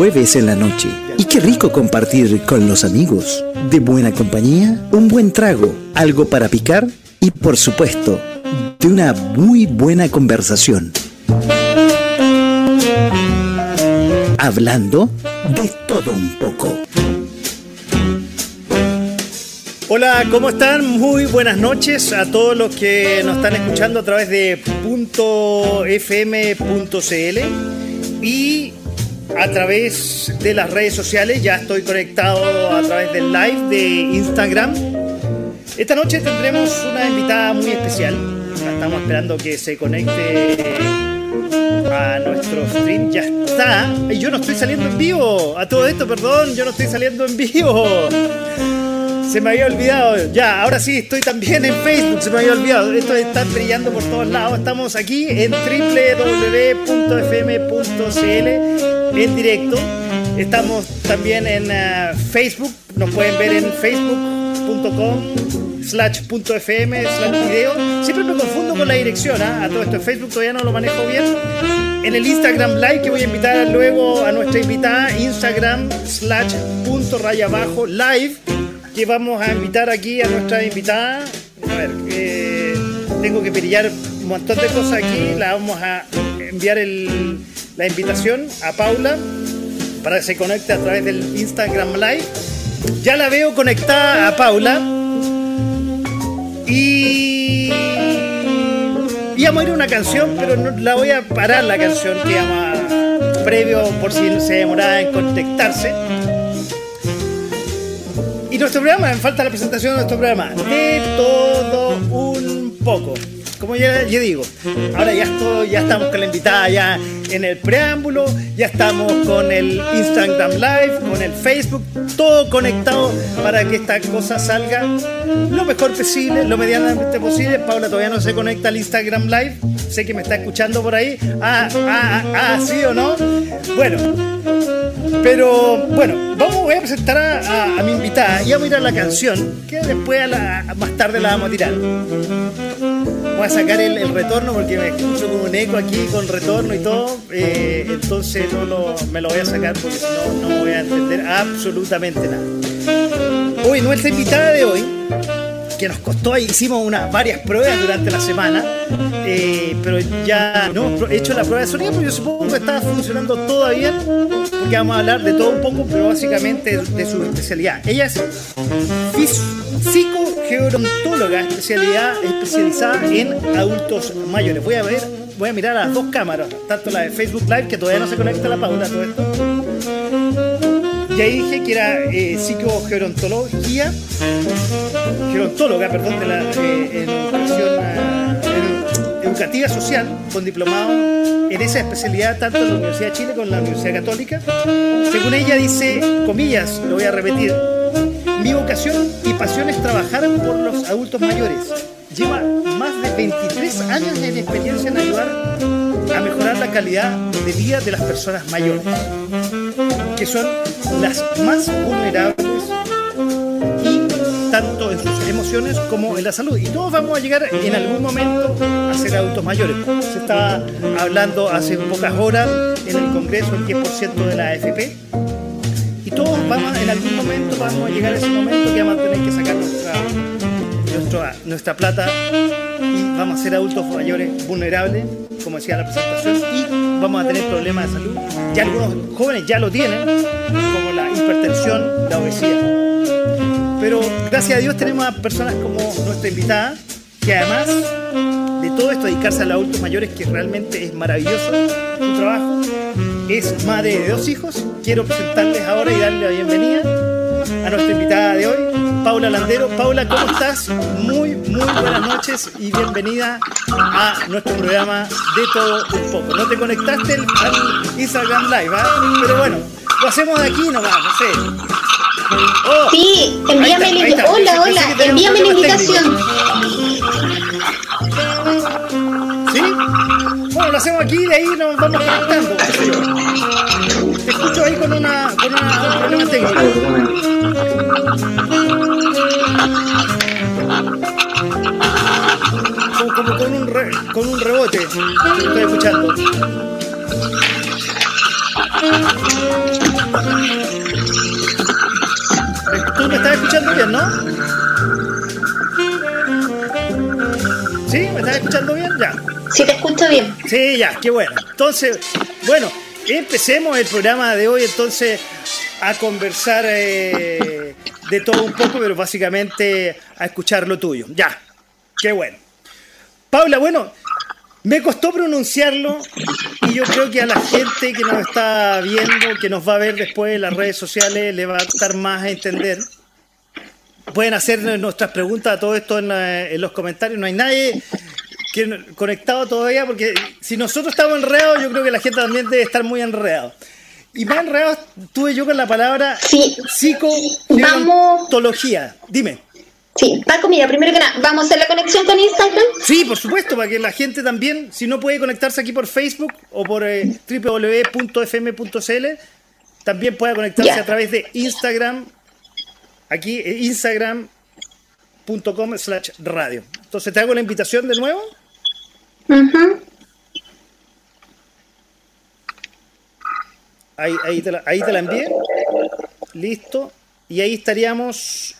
jueves en la noche. Y qué rico compartir con los amigos. De buena compañía, un buen trago, algo para picar y por supuesto, de una muy buena conversación. Hablando de todo un poco. Hola, ¿cómo están? Muy buenas noches a todos los que nos están escuchando a través de .fm.cl y a través de las redes sociales. Ya estoy conectado a través del live de Instagram. Esta noche tendremos una invitada muy especial. estamos esperando que se conecte a nuestro stream. Ya está. Yo no estoy saliendo en vivo. A todo esto, perdón, yo no estoy saliendo en vivo. Se me había olvidado. Ya, ahora sí, estoy también en Facebook. Se me había olvidado. Esto está brillando por todos lados. Estamos aquí en www.fm.cl en directo. Estamos también en eh, Facebook, nos pueden ver en facebook.com slash .fm slash video. Siempre me confundo con la dirección, ¿ah? a todo esto en Facebook todavía no lo manejo bien. En el Instagram Live que voy a invitar luego a nuestra invitada, Instagram slash punto raya abajo live, que vamos a invitar aquí a nuestra invitada. A ver, eh, tengo que pillar un montón de cosas aquí, la vamos a enviar la invitación a Paula para que se conecte a través del Instagram Live. Ya la veo conectada a Paula. Y. Íbamos a ir una canción, pero la voy a parar la canción que llama previo por si se demoraba en conectarse. Nuestro programa, falta la presentación de nuestro programa. De todo un poco como ya, digo, ahora ya, estoy, ya estamos con la invitada ya en el preámbulo, ya estamos con el Instagram Live, con el Facebook, todo conectado para que esta cosa salga lo mejor posible, lo medianamente posible. Paula todavía no se conecta al Instagram Live, sé que me está escuchando por ahí. Ah, ah, ah, ah sí o no. Bueno, pero bueno, vamos, voy a presentar a, mi invitada y vamos a mirar la canción, que después más tarde la vamos a tirar. Voy a sacar el, retorno porque me escucho como un eco aquí con retorno y todo, eh, entonces no lo, me lo voy a sacar porque si no, no voy a entender absolutamente nada. Hoy, nuestra invitada de hoy que nos costó, hicimos unas varias pruebas durante la semana, eh, pero ya no hemos hecho la prueba de sonido, pero yo supongo que está funcionando bien, porque vamos a hablar de todo un poco, pero básicamente de su especialidad. Ella es psicogerontóloga, especialidad especializada en adultos mayores. Voy a ver, voy a mirar a las dos cámaras, tanto la de Facebook Live, que todavía no se conecta la Paula, todo esto y ahí dije que era eh, psicogerontología, gerontóloga, perdón, de la eh, educación eh, educativa social, con diplomado en esa especialidad tanto en la Universidad de Chile como en la Universidad Católica. Según ella dice, comillas, lo voy a repetir, mi vocación y pasión es trabajar por los adultos mayores. Lleva más de 23 años de experiencia en ayudar a mejorar la calidad de vida de las personas mayores, que son las más vulnerables y tanto en sus emociones como en la salud. Y todos vamos a llegar en algún momento a ser adultos mayores. Se estaba hablando hace pocas horas en el Congreso el 10% de la AFP. Y todos vamos, en algún momento vamos a llegar a ese momento que vamos a tener que sacar nuestra, nuestra, nuestra plata y vamos a ser adultos mayores vulnerables como decía la presentación, y vamos a tener problemas de salud. Ya algunos jóvenes ya lo tienen, como la hipertensión, la obesidad. Pero gracias a Dios tenemos a personas como nuestra invitada, que además de todo esto, dedicarse a los adultos mayores, que realmente es maravilloso su trabajo, es madre de dos hijos. Quiero presentarles ahora y darle la bienvenida a nuestra invitada de hoy, Paula Landero. Paula, ¿cómo estás? Muy, muy buenas noches y bienvenida a nuestro programa de todo un poco. No te conectaste al Instagram Live, ¿ah? Pero bueno, lo hacemos de aquí nomás, no sé. Oh, sí, envíame la invitación. Hola, hola, envíame la invitación. ¿Sí? Bueno, lo hacemos aquí, y de ahí nos vamos conectando. Te escucho ahí con una con una, problema técnico. Como, con, un re- con un rebote. Te estoy escuchando. ¿Tú me estás escuchando bien, no? ¿Sí? ¿Me estás escuchando bien? Ya. Si te escucho bien. Sí, ya, qué bueno. Entonces, bueno, empecemos el programa de hoy entonces a conversar eh, de todo un poco, pero básicamente a escuchar lo tuyo. Ya, qué bueno. Paula, bueno, me costó pronunciarlo y yo creo que a la gente que nos está viendo, que nos va a ver después en las redes sociales, le va a estar más a entender. Pueden hacer nuestras preguntas a todo esto en, en los comentarios. No hay nadie que conectado todavía porque si nosotros estamos enredados, yo creo que la gente también debe estar muy enredado. Y más enredado estuve yo con la palabra Sí. psicogerontología. Dime. Sí, Paco, mira, primero que nada, ¿vamos a hacer la conexión con Instagram? Sí, por supuesto, para que la gente también, si no puede conectarse aquí por Facebook o por eh, www.fm.cl, también pueda conectarse a través de Instagram, aquí eh, instagram.com slash radio. Entonces te hago la invitación de nuevo. Ahí, ahí, te la, ahí te la envié. Listo. Y ahí estaríamos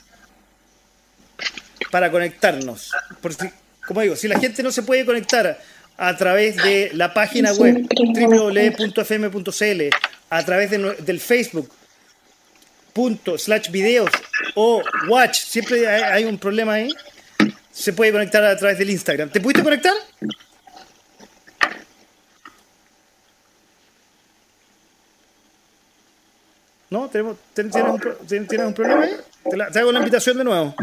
para conectarnos. Por si- como digo, si la gente no se puede conectar a través de la página web www.fm.cl, a través de del Facebook punto slash videos o watch, siempre hay, hay un problema ahí, se puede conectar a través del Instagram. ¿Te pudiste conectar? ¿No? ¿Tenemos, ten- tienes, un, ten- tienes un problema ahí? Te, la- te hago la invitación de nuevo.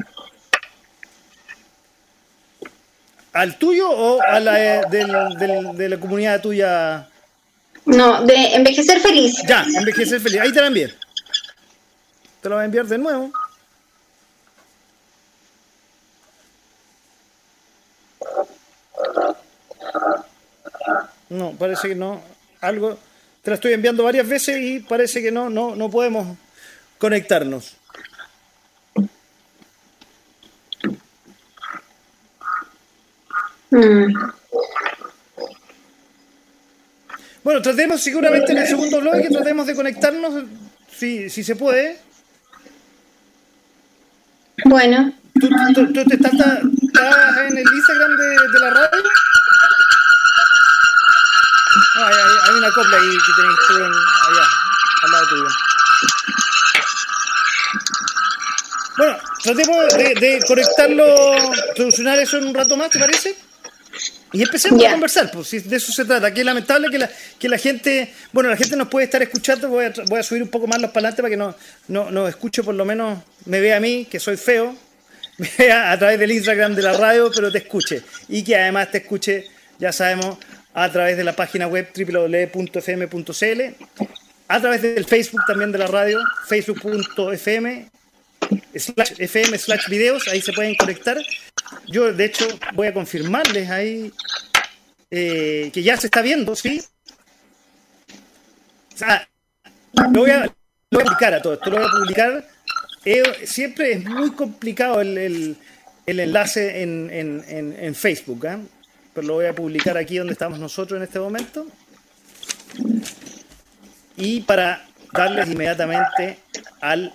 ¿Al tuyo o a la eh, del- del- de la comunidad tuya? No, de envejecer feliz. Ya, envejecer feliz. Ahí te la envié. Te la voy a enviar de nuevo. No, parece que no. Algo. Te la estoy enviando varias veces y parece que no, no, no podemos conectarnos. Mm. Bueno, tratemos seguramente en el segundo bloque, tratemos de conectarnos si, si se puede. Bueno, ¿Tú, tú- tú te estás, estás en el Instagram de, de la radio? No, hay, hay- hay una copla ahí que tenéis tú en, allá, al lado tuyo. Bueno, tratemos de, de conectarlo, solucionar eso en un rato más, ¿te parece? Y empecemos a conversar, pues si de eso se trata. Que es lamentable que la, que la gente, bueno, la gente nos puede estar escuchando, voy a, voy a subir un poco más los parlantes para que no, no, no escuche, por lo menos me vea a mí, que soy feo, me vea a través del Instagram de la radio, pero te escuche. Y que además te escuche, ya sabemos, a través de la página web www.fm.cl, a través del Facebook también de la radio, facebook.fm slash fm slash videos, ahí se pueden conectar. Yo, de hecho, voy a confirmarles ahí eh, que ya se está viendo, ¿sí? O sea, lo voy a, publicar a todo esto, lo voy a publicar. Eh, siempre es muy complicado el, el- enlace en, en- en- en Facebook, ¿ah? Pero lo voy a publicar aquí donde estamos nosotros en este momento. Y para darles inmediatamente al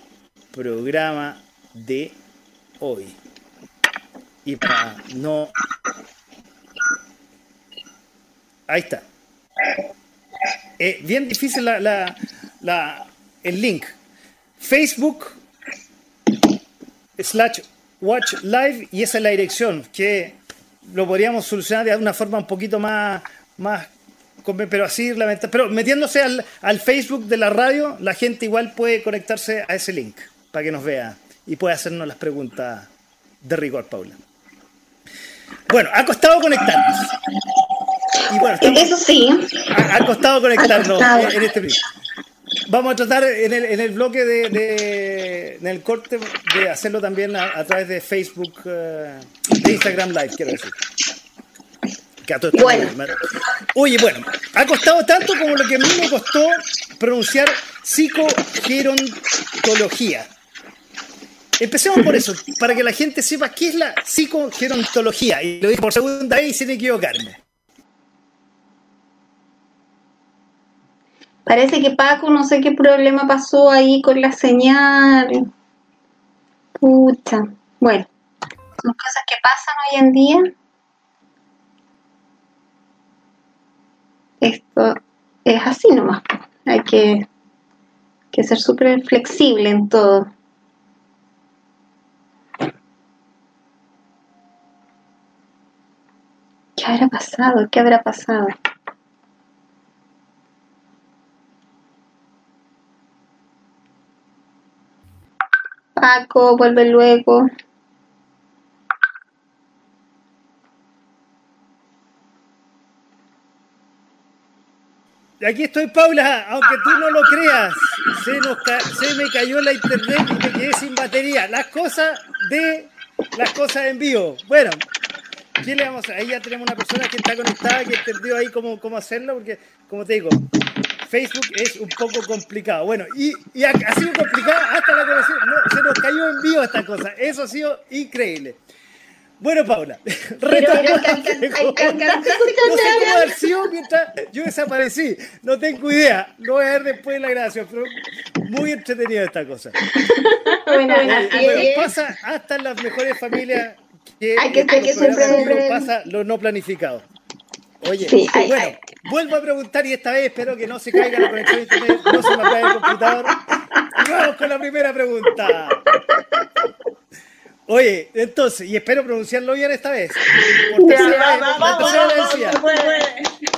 programa de hoy. Y para no... Ahí está. Eh, bien difícil el link. Facebook slash watch live y esa es la dirección que lo podríamos solucionar de una forma un poquito más, más pero así pero metiéndose al, al Facebook de la radio la gente igual puede conectarse a ese link para que nos vea y pueda hacernos las preguntas de rigor Paula bueno ha costado conectarnos y bueno estamos- eso sí. ha, ha costado conectarnos Ha costado. en, en este primer. Vamos a tratar en el, en el bloque de, de- en el corte de hacerlo también a, a través de Facebook, eh, de Instagram Live, quiero decir. Bueno. Oye, bueno, ha costado tanto como lo que a mí me costó pronunciar psicogerontología. Empecemos por eso, para que la gente sepa qué es la psicogerontología. Y lo digo por segunda vez sin equivocarme. Parece que Paco, no sé qué problema pasó ahí con la señal. Pucha. Bueno, son cosas que pasan hoy en día. Esto es así nomás. Hay que, que ser súper flexible en todo. ¿Qué habrá pasado? ¿Qué habrá pasado? Paco, vuelve luego. Aquí estoy, Paula, aunque tú no lo creas. Se, me cayó la internet y me quedé sin batería. Las cosas de las cosas en vivo. Bueno, ¿qué le vamos a Ahí ya tenemos una persona que está conectada, que entendió ahí cómo, cómo hacerlo, porque, como te digo, Facebook es un poco complicado. Bueno, y, y ha, sido complicado hasta la conexión. No, se nos cayó en vivo esta cosa. Eso ha sido increíble. Bueno, Paula, reto no sé cómo haber sido mientras yo desaparecí. No tengo idea. Lo voy a ver después de la grabación, pero muy entretenida esta cosa. Bueno, pasa hasta en las mejores familias que, hay que, que siempre pasa lo no planificado. Oye, bueno, vuelvo a preguntar y esta vez espero que no se caiga la conexión de internet, no se me apague el computador. Y vamos con la primera pregunta. Oye, entonces, y espero pronunciarlo bien esta vez.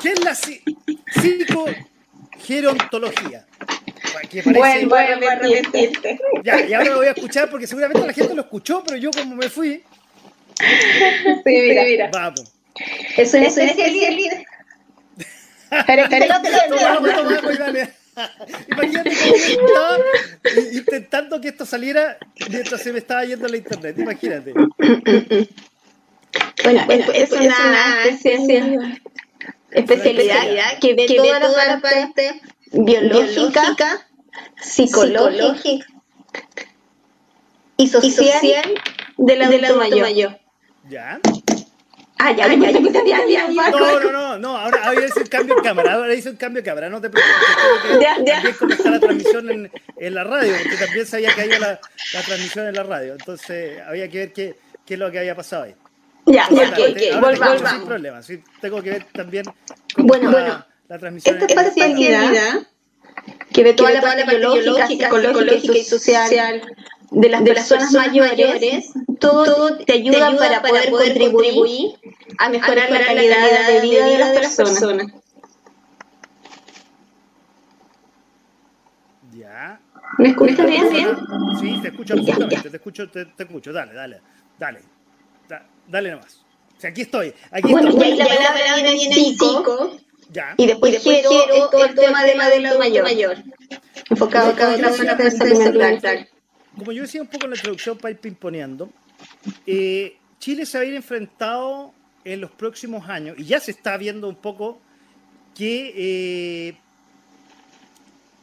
¿Qué es la psicogerontología? Bueno, bueno, repetirte. Ya, y ahora lo voy a escuchar porque seguramente la gente lo escuchó, pero yo como me fui. Sí, mira, mira. Vamos. Es una especialidad. Pero, pero, Imagínate que yo estaba intentando que esto saliera mientras se me estaba yendo la internet. Imagínate. Bueno, bueno es, una, especialidad, especialidad que ve, toda, la parte, biológica, psicológica, y social, del adulto, mayor. ¿Ya? Ah, ya, ya, ya, ya, ya, No, no, no, no, ahora, ahora hice un cambio de cámara, ahora hice un cambio de cámara, no te preocupes. Ya, ya. También cómo está la transmisión en, en, la radio, porque también sabía que había la, la transmisión en la radio, entonces había que ver qué, qué es lo que había pasado ahí. Ya, ya, ok, ok, volvamos. Sin problema, sí, tengo que ver también cómo bueno, la, bueno, la transmisión. Esta especialidad que ve toda, la parte biológica, psicológica y social de las, de personas, personas mayores, todo, todo, te ayuda, ayuda para, para, poder, contribuir, contribuir a, mejorar a, mejorar la calidad, la calidad de, vida de, las personas. personas. Ya. ¿Me escuchas bien? bien? Sí, te escucho absolutamente, ya, ya. te escucho, te, te, escucho, dale, dale, dale, da, dale nomás. O sea, aquí estoy, aquí bueno, estoy. Y ahí la palabra viene en psico, ya. y después, y después quiero, todo el tema del adulto mayor, mayor. enfocado en la salud mental como yo decía un poco en la introducción para ir pimponeando, eh, Chile se va a ir enfrentado en los próximos años, y ya se está viendo un poco que eh,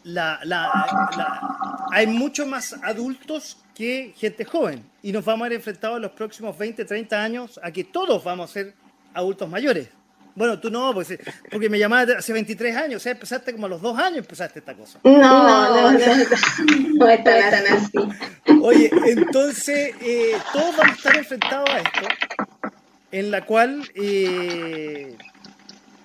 la, la, hay mucho más adultos que gente joven, y nos vamos a ir enfrentados en los próximos 20, 30 años a que todos vamos a ser adultos mayores. Bueno, tú no, pues, porque me llamaste hace 23 años, o sea, empezaste como a los dos años empezaste esta cosa. No, no, no, no, es tan así. Oye, entonces, eh, todos vamos a estar enfrentados a esto, en la cual eh,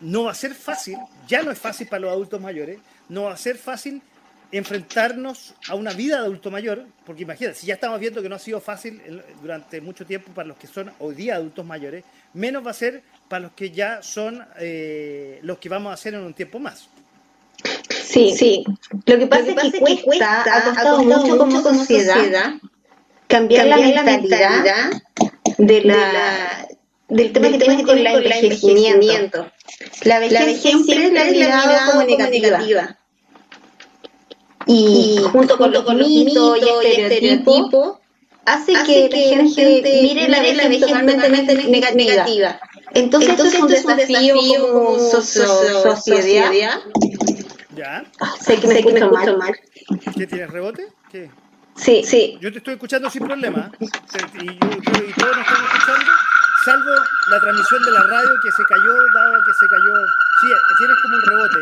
no va a ser fácil, ya no es fácil para los adultos mayores, no va a ser fácil enfrentarnos a una vida de adulto mayor, porque imagínate, si ya estamos viendo que no ha sido fácil durante mucho tiempo para los que son hoy día adultos mayores, menos va a ser para los que ya son eh, los que vamos a hacer en un tiempo más. Sí, sí. Lo que pasa, es, que cuesta, ha costado, mucho, como, sociedad, cambiar, la, mentalidad de la, del tema que tenemos con el envejecimiento. La vejez, siempre es la mirada como negativa. Y, junto con los mitos y estereotipos, hace, que, la gente mire la vejez totalmente negativa. Entonces, Entonces esto es un desafío, como sociedad. Ya. Ah, sé que me, escucho, mal. ¿Qué tienes rebote? ¿Qué? Sí, sí. Yo te estoy escuchando sin problema. Y, yo, y todos nos estamos escuchando, salvo la transmisión de la radio que se cayó, dado que se cayó. Sí, tienes como un rebote.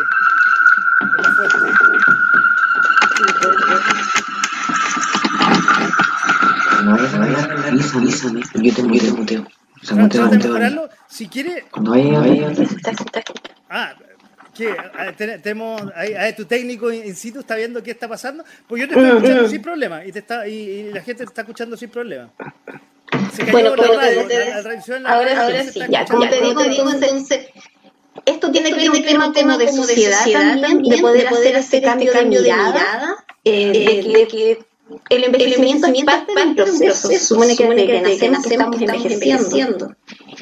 No, eso, avísame, avísame. Yo te, yo te muteo. O sea, muteo, muteo. Si quiere. Cuando vaya, Ah, ¿Qué? Ah, tenemos, ahí, tu técnico in situ está viendo qué está pasando. Pues yo te estoy escuchando sin problema y, te está, y, la gente te está escuchando sin problema. Se bueno, la radio, te, la, ahora, ahora sí, ya, como te digo, entonces, esto tiene que ver un tema, tema de sociedad, también, de poder, hacer ese cambio de mirada, eh, de que el envejecimiento, es parte del proceso. Se supone que que nacemos estamos envejeciendo.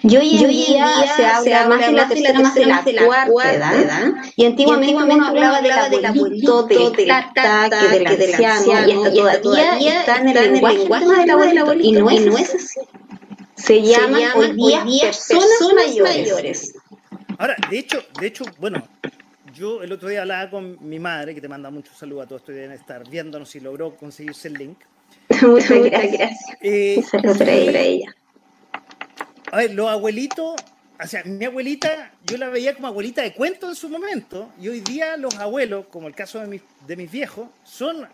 Y hoy en, día, se habla más de la tercera, más de la cuarta edad. Y antiguamente uno hablaba del abuelito, del tata, que del anciano, y hasta todavía está en el lenguaje del abuelito. Y no es así. Se llaman hoy día personas mayores. Ahora, de hecho, de hecho, bueno, yo el otro día hablaba con mi madre, que te manda muchos saludos a todos, estoy estar viéndonos si logró conseguirse el link. Muchas gracias. Eh, saludos para ella. A ver, los abuelitos, o sea, mi abuelita, yo la veía como abuelita de cuento en su momento, y hoy día los abuelos, como el caso de mis, de mis viejos, son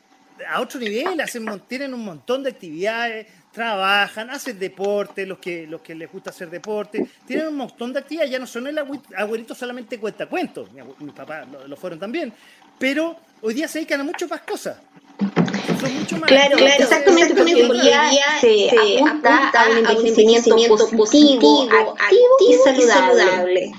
a otro nivel, hacen, tienen un montón de actividades, trabajan, hacen deporte, los que, los que les gusta hacer deporte, tienen un montón de actividades, ya no son el abuelito solamente cuenta cuentos, mis papás lo, fueron también, pero hoy día se dedican a muchas más cosas. Son mucho más claro, claro, exactamente, porque hoy día se, apunta a un envejecimiento positivo, activo y saludable.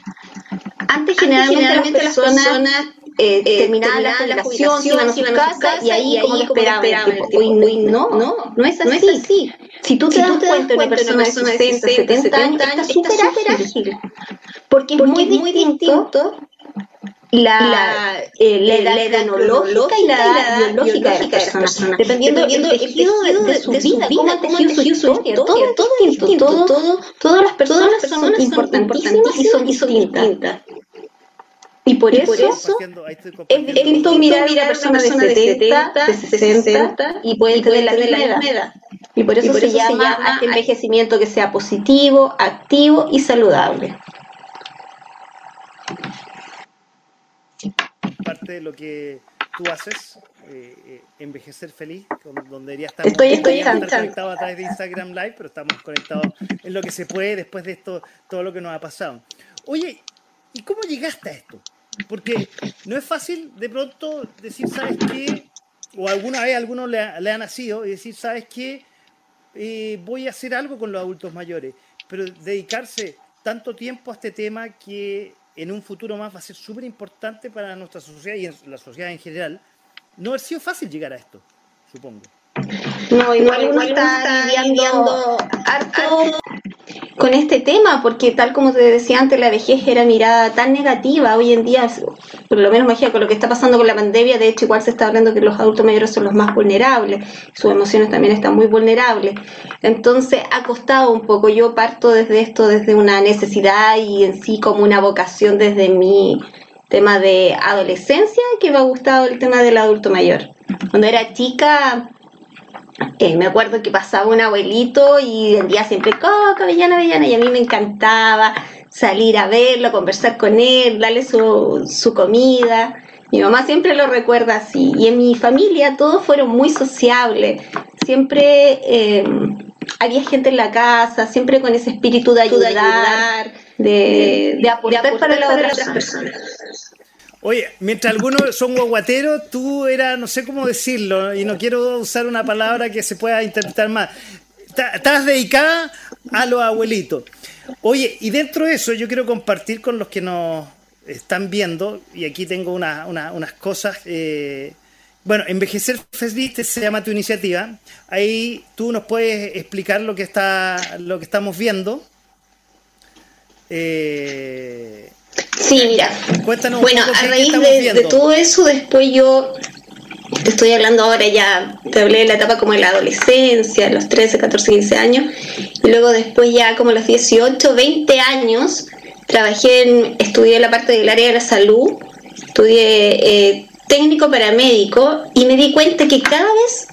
Antes generalmente, las personas eh, terminaba la jubilación, iban a su casa y ahí, como que esperaban. Hoy no, no, no es así. Si tú te das cuenta de una persona de 60, 70 años, está súper ágil. Porque es muy distinto la, la, eh, la, edad cronológica y la edad biológica de la persona, dependiendo, dependiendo del tejido de, de, su vida, cómo tejido su historia, todo, todo todo, todas las personas, son importantísimas y son distintas. Y por, eso, es distinto mirar a una persona, de 70, de 60, y puede tener la misma edad. Y por eso, se, llama, este envejecimiento que sea positivo, activo y saludable. Parte de lo que tú haces, eh, eh, envejecer feliz, donde ya estamos estoy, estoy conectados a través de Instagram Live, pero estamos conectados en lo que se puede después de esto, todo lo que nos ha pasado. Oye, ¿y cómo llegaste a esto? Porque no es fácil de pronto decir, ¿sabes qué? O alguna vez a alguno le ha, nacido y decir, ¿sabes qué? Eh, voy a hacer algo con los adultos mayores. Pero dedicarse tanto tiempo a este tema que en un futuro más va a ser súper importante para nuestra sociedad y la sociedad en general, no ha sido fácil llegar a esto, supongo. No, igual, uno está lidiando harto con este tema, porque tal como te decía antes, la vejez era mirada tan negativa. Hoy en día, por lo menos imagina con lo que está pasando con la pandemia, de hecho igual se está hablando que los adultos mayores son los más vulnerables, sus emociones también están muy vulnerables. Entonces ha costado un poco, yo parto desde esto, desde una necesidad y en sí como una vocación desde mi tema de adolescencia, que me ha gustado el tema del adulto mayor. Cuando era chica eh, me acuerdo que pasaba un abuelito y vendía siempre coca, avellana, avellana, y a mí me encantaba salir a verlo, conversar con él, darle su, su comida. Mi mamá siempre lo recuerda así. Y en mi familia todos fueron muy sociables. Siempre eh, había gente en la casa, siempre con ese espíritu de ayudar, de, de, aportar, para, las otras personas. Oye, mientras algunos son guaguateros, tú eras, no sé cómo decirlo, y no quiero usar una palabra que se pueda interpretar más. Estás dedicada a los abuelitos. Oye, y dentro de eso yo quiero compartir con los que nos están viendo, y aquí tengo unas cosas. Eh, bueno, Envejecer Feliz se llama tu iniciativa. Ahí tú nos puedes explicar lo que, está, lo que estamos viendo. Sí, mira. bueno, a raíz de, todo eso, después yo te estoy hablando ahora ya, te hablé de la etapa como de la adolescencia, los 13, 14, 15 años, y luego después ya como los 18, 20 años, trabajé en, estudié la parte del área de la salud, estudié eh, técnico paramédico y me di cuenta que cada vez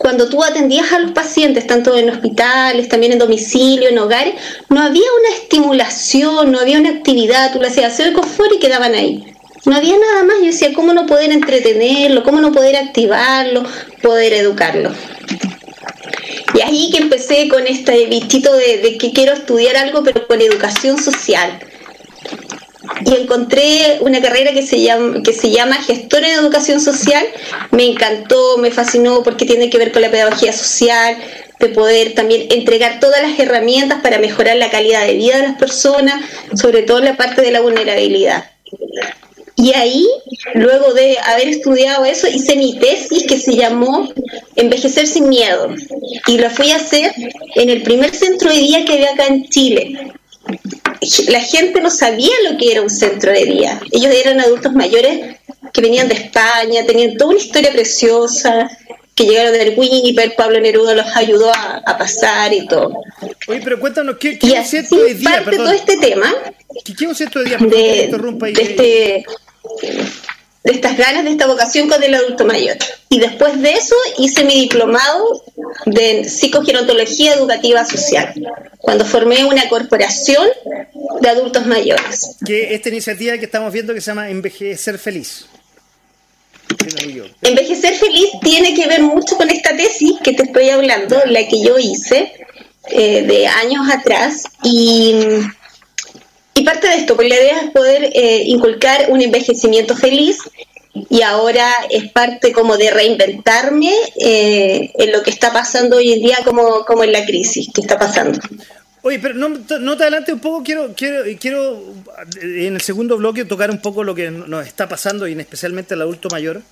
cuando tú atendías a los pacientes, tanto en hospitales, también en domicilio, en hogares, no había una estimulación, no había una actividad, tú le hacías hacer confort y quedaban ahí. No había nada más, yo decía, ¿cómo no poder entretenerlo? ¿Cómo no poder activarlo? Poder educarlo. Y ahí que empecé con este bichito de, de que quiero estudiar algo, pero con educación social y encontré una carrera que se llama que se llama gestor en educación social. Me encantó me fascinó porque tiene que ver con la pedagogía social de poder también entregar todas las herramientas para mejorar la calidad de vida de las personas sobre todo la parte de la vulnerabilidad. Y ahí, luego de haber estudiado eso, hice mi tesis que se llamó Envejecer sin miedo. Y lo fui a hacer en el primer centro de día que había acá en Chile, la gente no sabía lo que era un centro de día. Ellos eran adultos mayores que venían de España, tenían toda una historia preciosa, que llegaron del Winnipeg, Pablo Neruda los ayudó a, pasar y todo. Oye, pero cuéntanos, ¿qué, qué y un centro de día? parte todo este tema. ¿Qué, qué un centro de día? De, de, este, de estas ganas, de esta vocación con el adulto mayor. Y después de eso hice mi diplomado de psicogerontología educativa social, cuando formé una corporación de adultos mayores. Que esta iniciativa que estamos viendo que se llama Envejecer Feliz. Envejecer Feliz tiene que ver mucho con esta tesis que te estoy hablando, la que yo hice eh, de años atrás. Y y parte de esto, pues la idea es poder eh, inculcar un envejecimiento feliz y ahora es parte como de reinventarme eh, en lo que está pasando hoy en día como, como en la crisis que está pasando. Oye, pero no, te adelante un poco, quiero, quiero, quiero en el segundo bloque tocar un poco lo que nos está pasando y especialmente al adulto mayor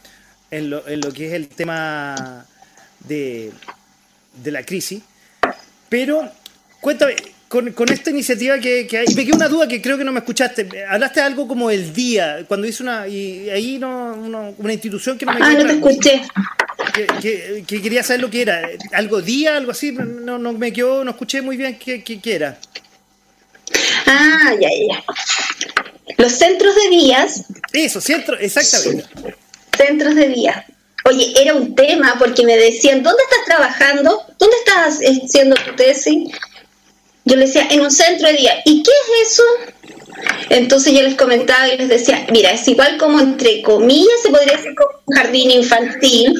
en lo, en lo que es el tema de, de la crisis. Pero cuéntame, con, con, esta iniciativa que, que, hay. Me quedó una duda que creo que no me escuchaste. Hablaste de algo como el día, cuando hice una. Y ahí no, una institución que no me Ah, no te escuché. Que, que, quería saber lo que era. ¿Algo día, algo así? No, no me quedó, no escuché muy bien qué, qué, era. Ah, ya, ya. Los centros de días. Eso, centro, exactamente. Centros de días. Oye, era un tema porque me decían, ¿dónde estás trabajando? ¿Dónde estás haciendo tu tesis? Yo les decía, en un centro de día, ¿y qué es eso? Entonces yo les comentaba y les decía, mira, es igual como entre comillas se podría decir como un jardín infantil,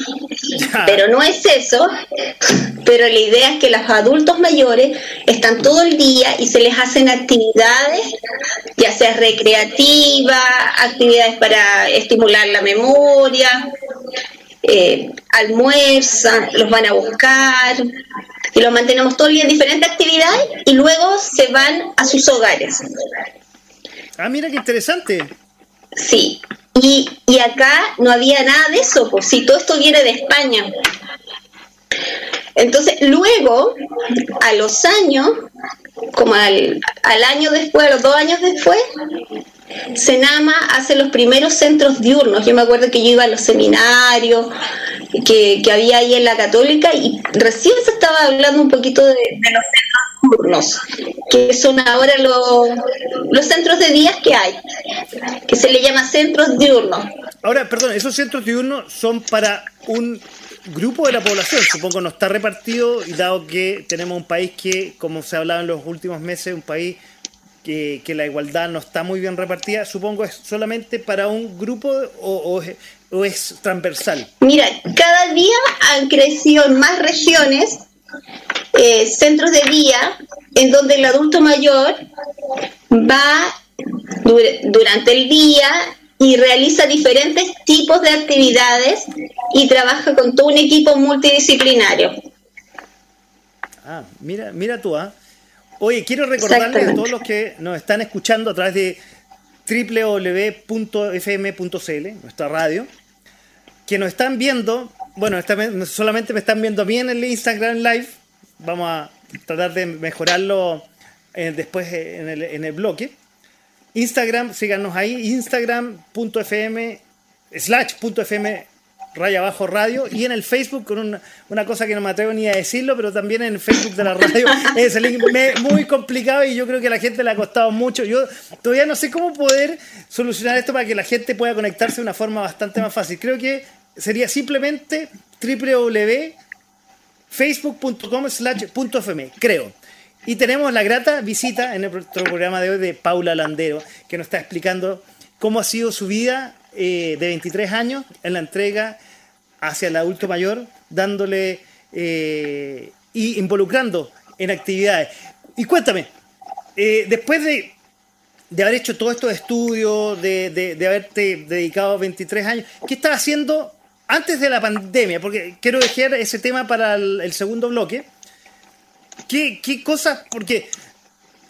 pero no es eso, pero la idea es que los adultos mayores están todo el día y se les hacen actividades, ya sea recreativas, actividades para estimular la memoria, eh, almuerzan, los van a buscar, y los mantenemos todo el día en diferentes actividades y luego se van a sus hogares. Ah, mira qué interesante. Sí, y, y acá no había nada de eso, pues si todo esto viene de España. Entonces, luego, a los años, como al, al año después, a los dos años después, Senama hace los primeros centros diurnos. Yo me acuerdo que yo iba a los seminarios que, había ahí en la católica y recién se estaba hablando un poquito de, los centros diurnos, que son ahora los, los centros de días que hay, que se le llama centros diurnos. Ahora, perdón, esos centros diurnos son para un grupo de la población, supongo no está repartido y dado que tenemos un país que, como se ha hablado en los últimos meses, un país que, la igualdad no está muy bien repartida, supongo es solamente para un grupo o, es transversal. Mira, cada día han crecido en más regiones eh, centros de día en donde el adulto mayor va durante el día y realiza diferentes tipos de actividades y trabaja con todo un equipo multidisciplinario. Ah, mira, mira tú, ¿ah? Oye, quiero recordarles a todos los que nos están escuchando a través de www.fm.cl, nuestra radio, que nos están viendo, bueno, solamente me están viendo a mí en el Instagram Live, vamos a tratar de mejorarlo eh, después en el, en el bloque. Instagram, síganos ahí, instagram.fm slash.fm raya abajo radio y en el Facebook con una, una, cosa que no me atrevo ni a decirlo, pero también en el Facebook de la radio es el link muy complicado y yo creo que a la gente le ha costado mucho. Yo todavía no sé cómo poder solucionar esto para que la gente pueda conectarse de una forma bastante más fácil. Creo que sería simplemente www.facebook.com slash creo. Y tenemos la grata visita en nuestro programa de hoy de Paula Landero, que nos está explicando cómo ha sido su vida eh, de 23 años en la entrega hacia el adulto mayor, dándole eh, y involucrando en actividades. Y cuéntame, eh, después de, de, haber hecho todos estos estudios, de, de, haberte dedicado 23 años, ¿qué estás haciendo antes de la pandemia? Porque quiero dejar ese tema para el, segundo bloque. ¿Qué, ¿Qué cosas? Porque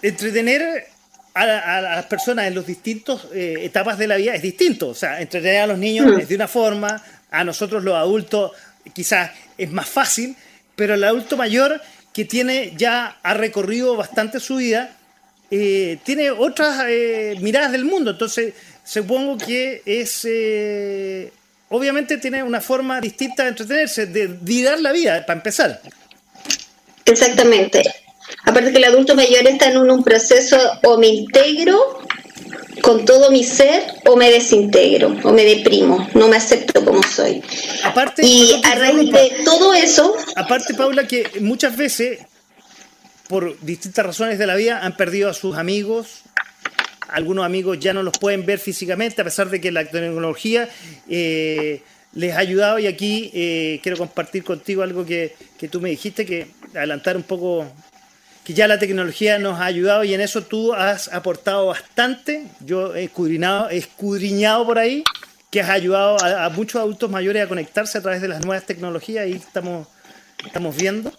entretener a, las personas en los distintos eh, etapas de la vida es distinto. O sea, entretener a los niños es de una forma, a nosotros los adultos quizás es más fácil, pero el adulto mayor que tiene ya ha recorrido bastante su vida, eh, tiene otras eh, miradas del mundo. Entonces, supongo que es obviamente tiene una forma distinta de entretenerse, de mirar la vida, para empezar. Exactamente. Aparte que el adulto mayor está en un, proceso o me integro con todo mi ser o me desintegro o me deprimo, no me acepto como soy. Aparte, y a raíz de todo eso... Aparte, Paula, que muchas veces, por distintas razones de la vida, han perdido a sus amigos, algunos amigos ya no los pueden ver físicamente, a pesar de que la tecnología eh, les ha ayudado y aquí eh, quiero compartir contigo algo que, que tú me dijiste, que adelantar un poco que ya la tecnología nos ha ayudado y en eso tú has aportado bastante. Yo he escudriñado, escudriñado por ahí que has ayudado a, muchos adultos mayores a conectarse a través de las nuevas tecnologías y estamos, estamos viendo.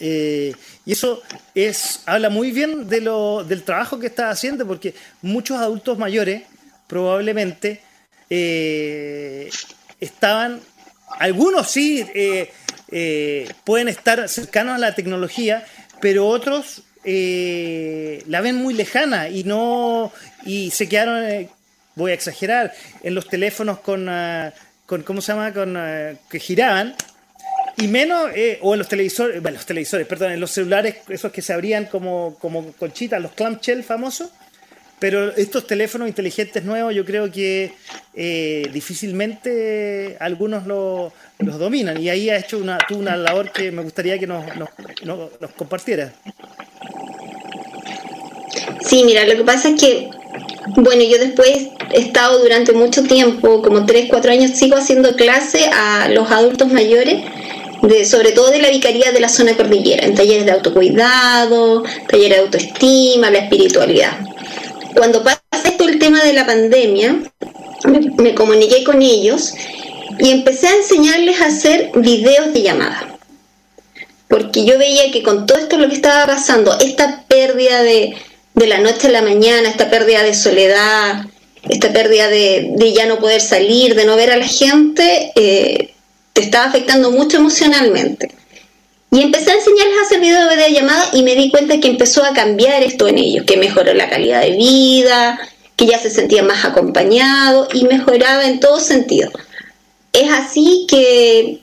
Eh, y eso es, habla muy bien de lo, del trabajo que estás haciendo, porque muchos adultos mayores probablemente eh, estaban, algunos sí eh, pueden estar cercanos a la tecnología, pero otros eh, la ven muy lejana y no y se quedaron, eh, voy a exagerar, en los teléfonos con, ah, con ¿cómo se llama? Con, ah, que giraban y menos, eh, o en los televisores, bueno, los televisores, perdón, en los celulares, esos que se abrían como, como conchitas, los clamshell famosos. Pero estos teléfonos inteligentes nuevos yo creo que difícilmente algunos lo, los dominan. Y ahí ha hecho una, una labor que me gustaría que nos, nos, nos, compartiera. Sí, mira, lo que pasa es que, bueno, yo después he estado durante mucho tiempo, como 3, 4 años, sigo haciendo clase a los adultos mayores, de, sobre todo de la vicaría de la zona cordillera, en talleres de autocuidado, talleres de autoestima, la espiritualidad. Cuando pasa esto el tema de la pandemia, me comuniqué con ellos y empecé a enseñarles a hacer videos de llamada. Porque yo veía que con todo esto lo que estaba pasando, esta pérdida de, la noche a la mañana, esta pérdida de soledad, esta pérdida de, ya no poder salir, de no ver a la gente, eh, te estaba afectando mucho emocionalmente. Y empecé a enseñarles a hacer videos de llamada y me di cuenta que empezó a cambiar esto en ellos, que mejoró la calidad de vida, que ya se sentían más acompañados y mejoraba en todo sentido. Es así que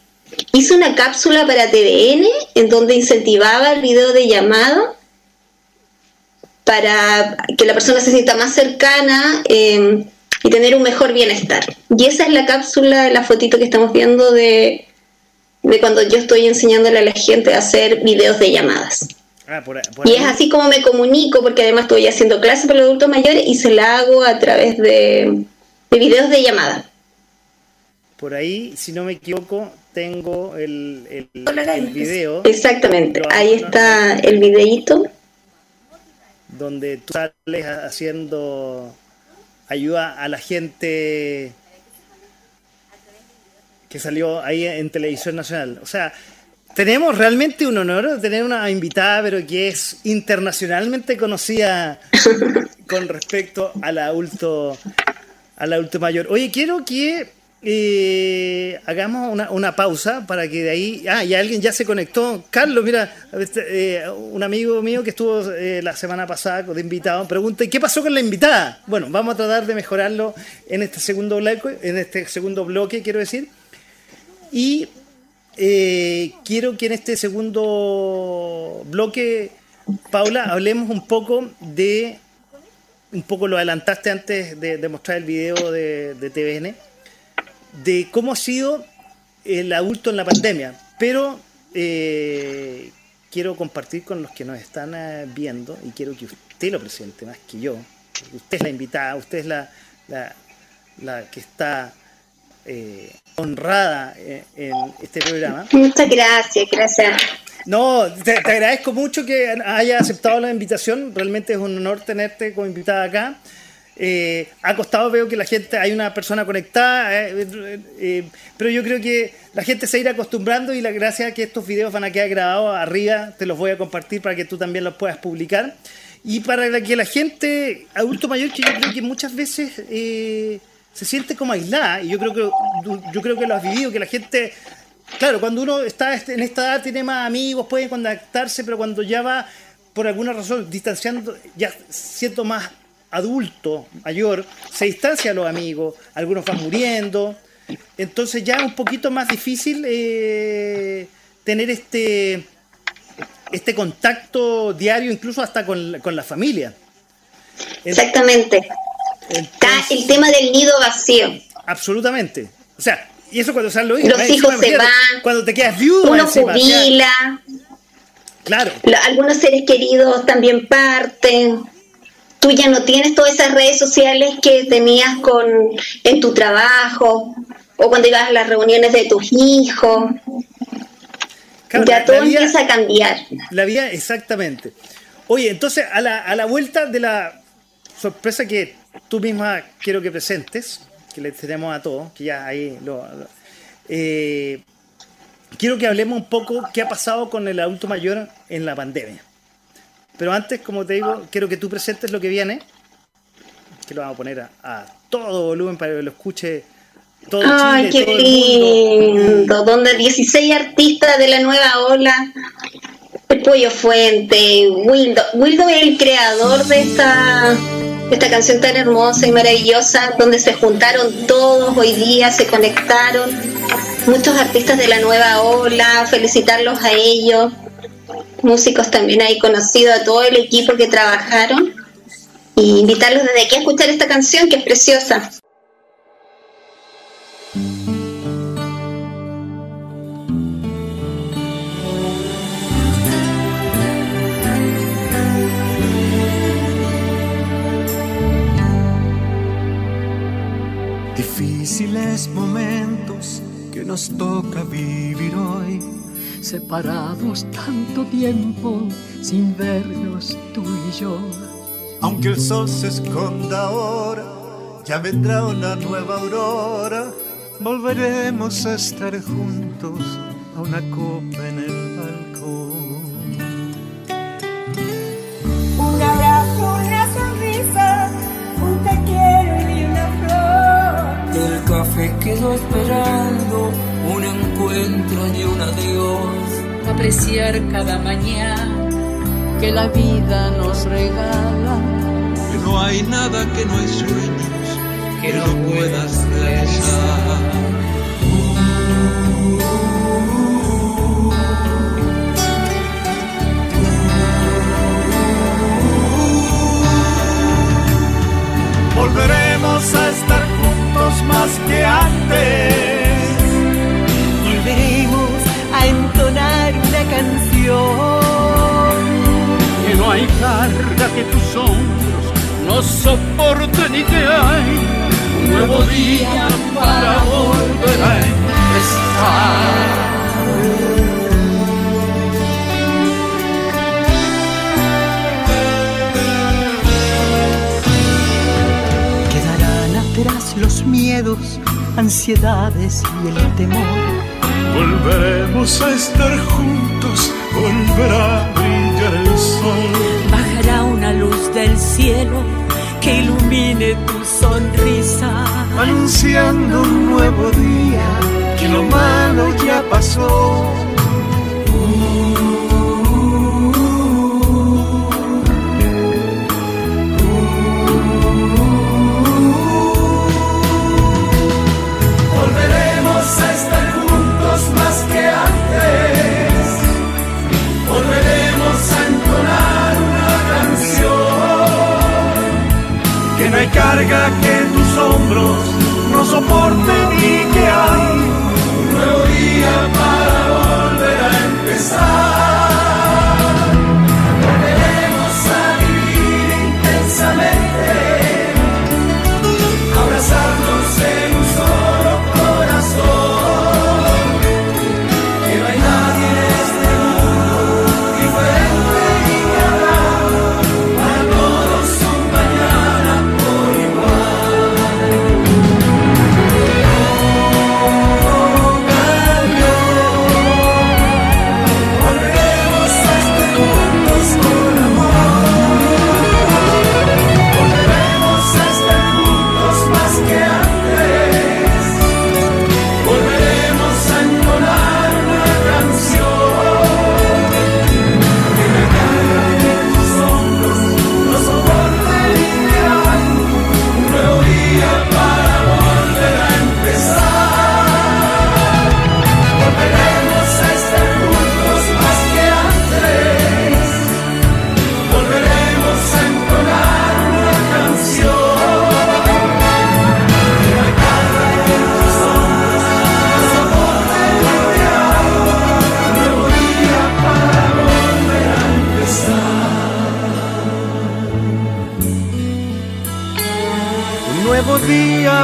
hice una cápsula para TVN en donde incentivaba el video de llamada para que la persona se sienta más cercana em, y tener un mejor bienestar. Y esa es la cápsula, la fotito que estamos viendo de, de cuando yo estoy enseñándole a la gente a hacer videos de llamadas. Ah, y es así como me comunico, porque además estoy haciendo clases para los adultos mayores y se la hago a través de, de videos de llamada. Por ahí, si no me equivoco, tengo el, el, video. Exactamente, ahí está el videíto. Donde tú sales haciendo ayuda a la gente que salió ahí en Televisión Nacional. O sea, tenemos realmente un honor de tener una invitada, pero que es internacionalmente conocida con respecto al adulto, al adulto mayor. Oye, quiero que eh, hagamos una, una, pausa para que de ahí. Ah, y alguien ya se conectó. Carlos, mira, este, eh, un amigo mío que estuvo eh, la semana pasada de invitado, pregunta: ¿qué pasó con la invitada? Bueno, vamos a tratar de mejorarlo en este segundo bloque, en este segundo bloque, quiero decir. Y eh, quiero que en este segundo bloque, Paula, hablemos un poco de, un poco lo adelantaste antes de, mostrar el video de, TVN, de cómo ha sido el adulto en la pandemia. Pero eh, quiero compartir con los que nos están eh, viendo y quiero que usted lo presente más que yo. Usted es la invitada, usted es la, la, que está eh, honrada en, este programa. Muchas gracias, gracias. No, te, agradezco mucho que haya aceptado la invitación. Realmente es un honor tenerte como invitada acá. Eh, ha costado, veo que la gente, hay una persona conectada, eh, eh, pero yo creo que la gente se irá acostumbrando y la gracia es que estos videos van a quedar grabados arriba, te los voy a compartir para que tú también los puedas publicar. Y para que la gente, adulto mayor, que yo creo que muchas veces se siente como aislada, y yo creo que yo creo que lo has vivido, que la gente, claro, cuando uno está en esta edad tiene más amigos, puede contactarse, pero cuando ya va por alguna razón distanciando, ya siento más adulto, mayor, se distancia a los amigos, algunos van muriendo, entonces ya es un poquito más difícil eh, tener este, este contacto diario, incluso hasta con, la familia. Exactamente. Está el tema del nido vacío. Absolutamente. O sea, y eso cuando salen los hijos. Los hijos se van. Cuando te quedas viudo. Uno jubila. claro. Algunos seres queridos también parten tú ya no tienes todas esas redes sociales que tenías con en tu trabajo o cuando ibas a las reuniones de tus hijos. ya todo empieza a cambiar. La vida, exactamente. Oye, entonces a la, a la vuelta de la sorpresa que tú misma quiero que presentes, que le tenemos a todos, que ya ahí lo... Eh, quiero que hablemos un poco qué ha pasado con el adulto mayor en la pandemia. Pero antes, como te digo, quiero que tú presentes lo que viene, que lo vamos a poner a, todo volumen para que lo escuche todo Ay, qué lindo, donde 16 artistas de la nueva ola, el Pollo Fuente, Wildo, Wildo es el creador de esta, esta canción tan hermosa y maravillosa, donde se juntaron todos hoy día, se conectaron, muchos artistas de la nueva ola, felicitarlos a ellos músicos también ahí conocido a todo el equipo que trabajaron y invitarlos desde aquí a escuchar esta canción que es preciosa. Difíciles momentos que nos toca vivir hoy separados tanto tiempo sin vernos tú y yo. Aunque el sol se esconda ahora, ya vendrá una nueva aurora. Volveremos a estar juntos a una copa en el balcón. Café quedó esperando un encuentro y un adiós. Apreciar cada mañana que la vida nos regala. Que no hay nada que no hay sueños que no puedas realizar. Volveremos a estar juntos más que antes a entonar una canción. Que no hay carga que tus hombros no soporten y que hay un nuevo día para volver a empezar. Atrás los miedos, ansiedades y el temor Volveremos a estar juntos, volverá a brillar el sol. Bajará una luz del cielo que ilumine tu sonrisa. Anunciando un nuevo día, que lo malo ya pasó. Que tus hombros no soporten y que hay un nuevo día para volver a empezar.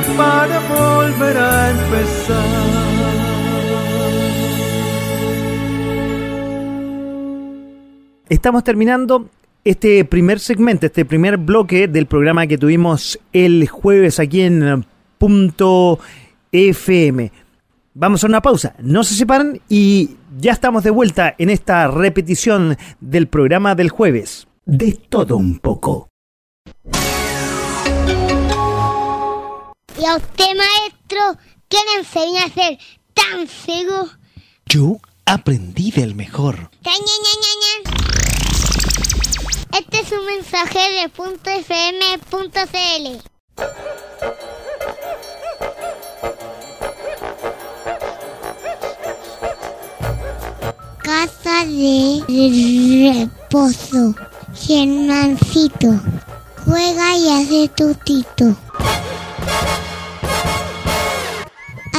Para volver a empezar. Estamos terminando este primer segmento, este primer bloque del programa que tuvimos el jueves aquí en Punto FM. Vamos a una pausa, no se separan y ya estamos de vuelta en esta repetición del programa del jueves. De todo un poco. ¿Y a usted, maestro, qué le enseña a ser tan ciego? Yo aprendí del mejor. Este es un mensaje de .fm.cl. Casa de reposo. Germancito. Juega y hace tutito.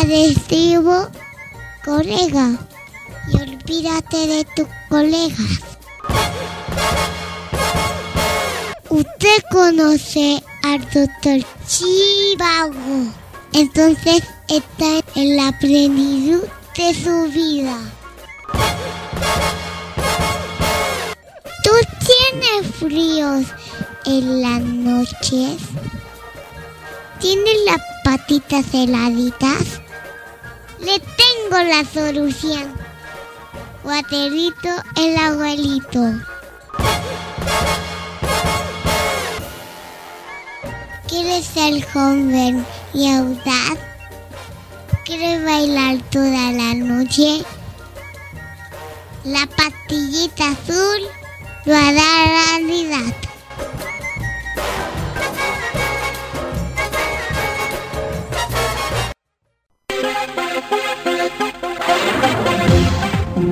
Adhesivo colega y olvídate de tus colegas. Usted conoce al doctor Chivago, entonces está en la plenitud de su vida. ¿Tú tienes fríos en las noches? ¿Tienes las patitas heladitas? Le tengo la solución. Guaterito el abuelito. ¿Quieres ser joven y audaz? ¿Quieres bailar toda la noche? La pastillita azul lo hará realidad.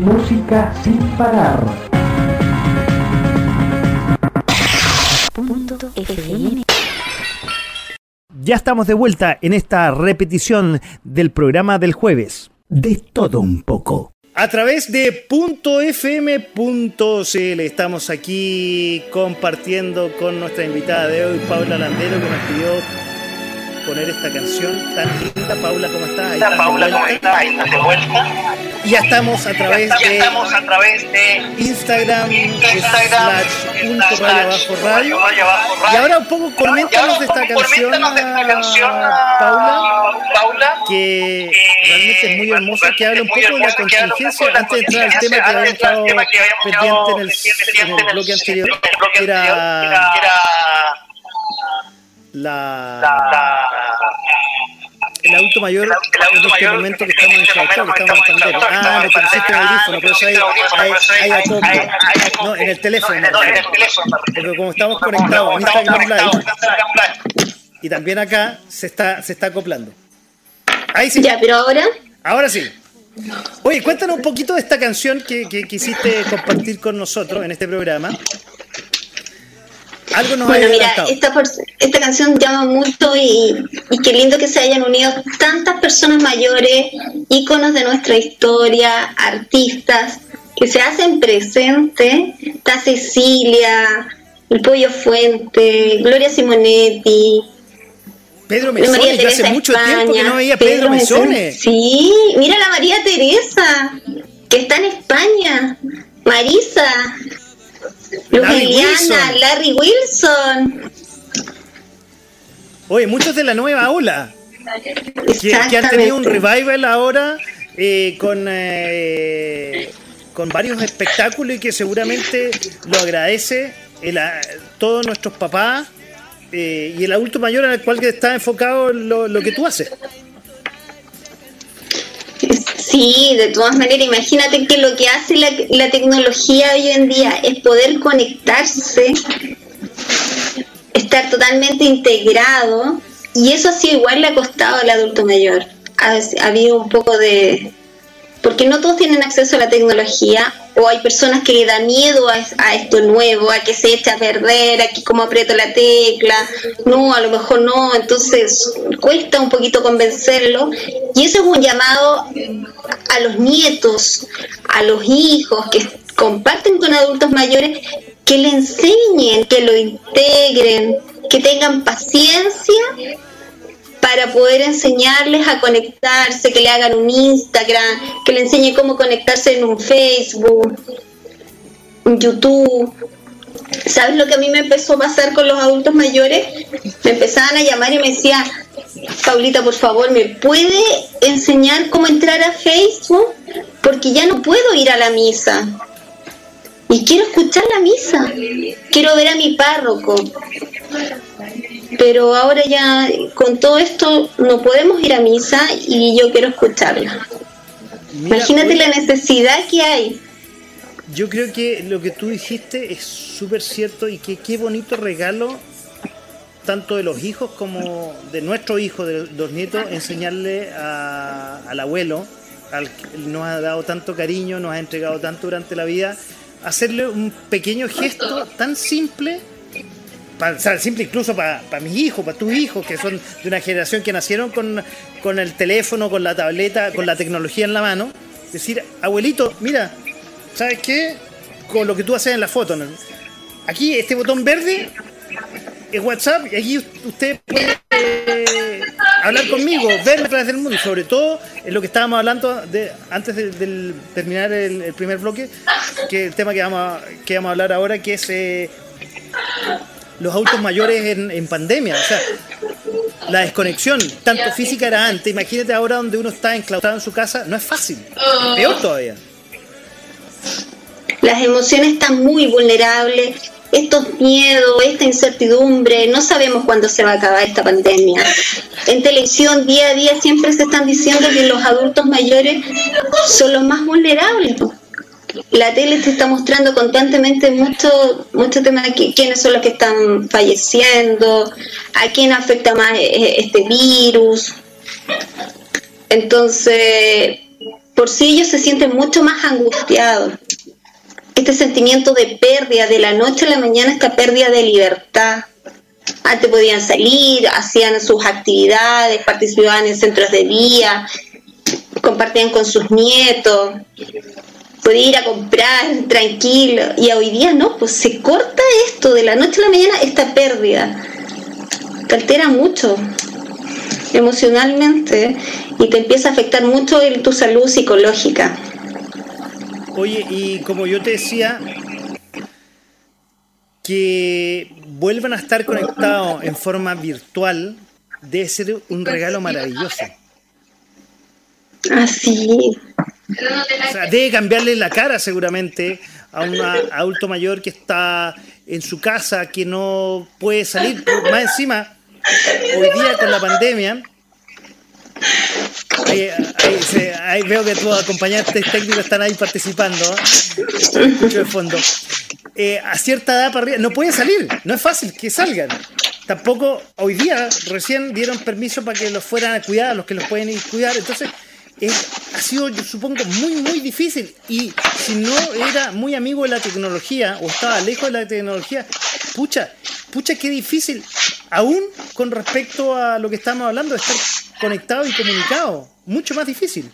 Música sin parar. Ya estamos de vuelta en esta repetición del programa del jueves. De todo un poco. A través de .fm.cl estamos aquí compartiendo con nuestra invitada de hoy, Paula Landero, que nos pidió poner esta canción tan linda. Paula, ¿cómo estás? Ahí estás Paula, ¿cómo estás? Ahí estás de vuelta. Y ya estamos a través ya, de, estamos a través de Instagram, Instagram slash punto radio. Y ahora un poco coméntanos de esta canción, de esta canción Paula, Paula, que realmente es muy hermosa, que habla un poco de la contingencia, antes de entrar al tema que habíamos estado pendiente en el, en el bloque anterior, que era la, la, el adulto mayor en este momento que estamos en Chihuahua, que estamos en. Ah, me pusiste el audífono, por eso hay, hay. No, en el teléfono. Porque como estamos conectados en Instagram Live, y también acá se está, se está acoplando. Ahí sí. Ya, pero ahora. Ahora sí. Oye, cuéntanos un poquito de esta canción que, que quisiste compartir con nosotros en este programa. Algo nos Bueno, mira, esta, esta canción llama mucho y, y qué lindo que se hayan unido tantas personas mayores, íconos de nuestra historia, artistas, que se hacen presentes. Está Cecilia, el Pollo Fuente, Gloria Simonetti, Pedro María Mesones, yo hace mucho España, tiempo que no veía a Pedro, Mesones. Sí, mira la María Teresa, que está en España. Marisa, Luz Larry Wilson. Larry Wilson. Oye, muchos de la nueva ola. Que, que han tenido un revival ahora eh, con, eh, con varios espectáculos y que seguramente lo agradece el, a- todos nuestros papás eh, y el adulto mayor al cual que está enfocado en lo, lo que tú haces. Sí, de todas maneras, imagínate que lo que hace la, la tecnología hoy en día es poder conectarse, estar totalmente integrado, y eso sido igual le ha costado al adulto mayor. Ha habido un poco de... Porque no todos tienen acceso a la tecnología, o hay personas que le da miedo a, esto nuevo, a que se eche a perder, a que como aprieto la tecla, no, a lo mejor no, entonces cuesta un poquito convencerlo, y eso es un llamado a los nietos, a los hijos que comparten con adultos mayores, que le enseñen, que lo integren, que tengan paciencia para poder enseñarles a conectarse, que le hagan un Instagram, que le enseñen cómo conectarse en un Facebook, YouTube. ¿Sabes lo que a mí me empezó a pasar con los adultos mayores? Me empezaban a llamar y me decían, Paulita, por favor, ¿me puede enseñar cómo entrar a Facebook? Porque ya no puedo ir a la misa. Y quiero escuchar la misa. Quiero ver a mi párroco. Pero ahora ya con todo esto no podemos ir a misa y yo quiero escucharla. Mira, Imagínate oye, la necesidad que hay. Yo creo que lo que tú dijiste es súper cierto y que qué bonito regalo tanto de los hijos como de nuestro hijo, de los nietos, enseñarle a- al abuelo, al que nos ha dado tanto cariño, nos ha entregado tanto durante la vida, hacerle un pequeño gesto tan simple, pa- o sea, simple incluso para mis hijos, para tus hijos, que son de una generación que nacieron con, con el teléfono, con la tableta, con la tecnología en la mano, decir, abuelito, mira, ¿sabes qué? Con lo que tú haces en la foto, ¿no? aquí este botón verde es WhatsApp y aquí usted puede eh, hablar conmigo, verme a través del mundo sobre todo en lo que estábamos hablando de, antes de, terminar el, el primer bloque, que el tema que vamos a, que vamos a hablar ahora, que es eh, los adultos mayores en, en pandemia. O sea, la desconexión, tanto física era antes, imagínate ahora donde uno está enclaustrado en su casa, no es fácil, peor todavía. Las emociones están muy vulnerables, estos miedos, esta incertidumbre, no sabemos cuándo se va a acabar esta pandemia. En televisión día a día siempre se están diciendo que los adultos mayores son los más vulnerables. La tele te está mostrando constantemente mucho, mucho tema de qui- quiénes son los que están falleciendo, a quién afecta más eh, este virus. Entonces, por sí ellos se sienten mucho más angustiados este sentimiento de pérdida de la noche a la mañana, esta pérdida de libertad. Antes podían salir, hacían sus actividades, participaban en centros de día, compartían con sus nietos, podían ir a comprar tranquilo. Y hoy día no, pues se corta esto de la noche a la mañana, esta pérdida. Te altera mucho emocionalmente y te empieza a afectar mucho en tu salud psicológica. Oye, y como yo te decía, que vuelvan a estar conectados en forma virtual debe ser un regalo maravilloso. Así. O sea, debe cambiarle la cara seguramente a un adulto mayor que está en su casa, que no puede salir. Más encima, hoy día con la pandemia, ahí, ahí ahí veo que tus acompañantes técnicos están ahí participando. Escucho de fondo. Eh, a cierta edad para arriba, no pueden salir, no es fácil que salgan. Tampoco hoy día recién dieron permiso para que los fueran a cuidar, los que los pueden ir a cuidar. Entonces, es- ha sido, yo supongo, muy, muy difícil. Y si no era muy amigo de la tecnología o estaba lejos de la tecnología, pucha, pucha, qué difícil, aún con respecto a lo que estamos hablando, de estar conectado y comunicado, mucho más difícil.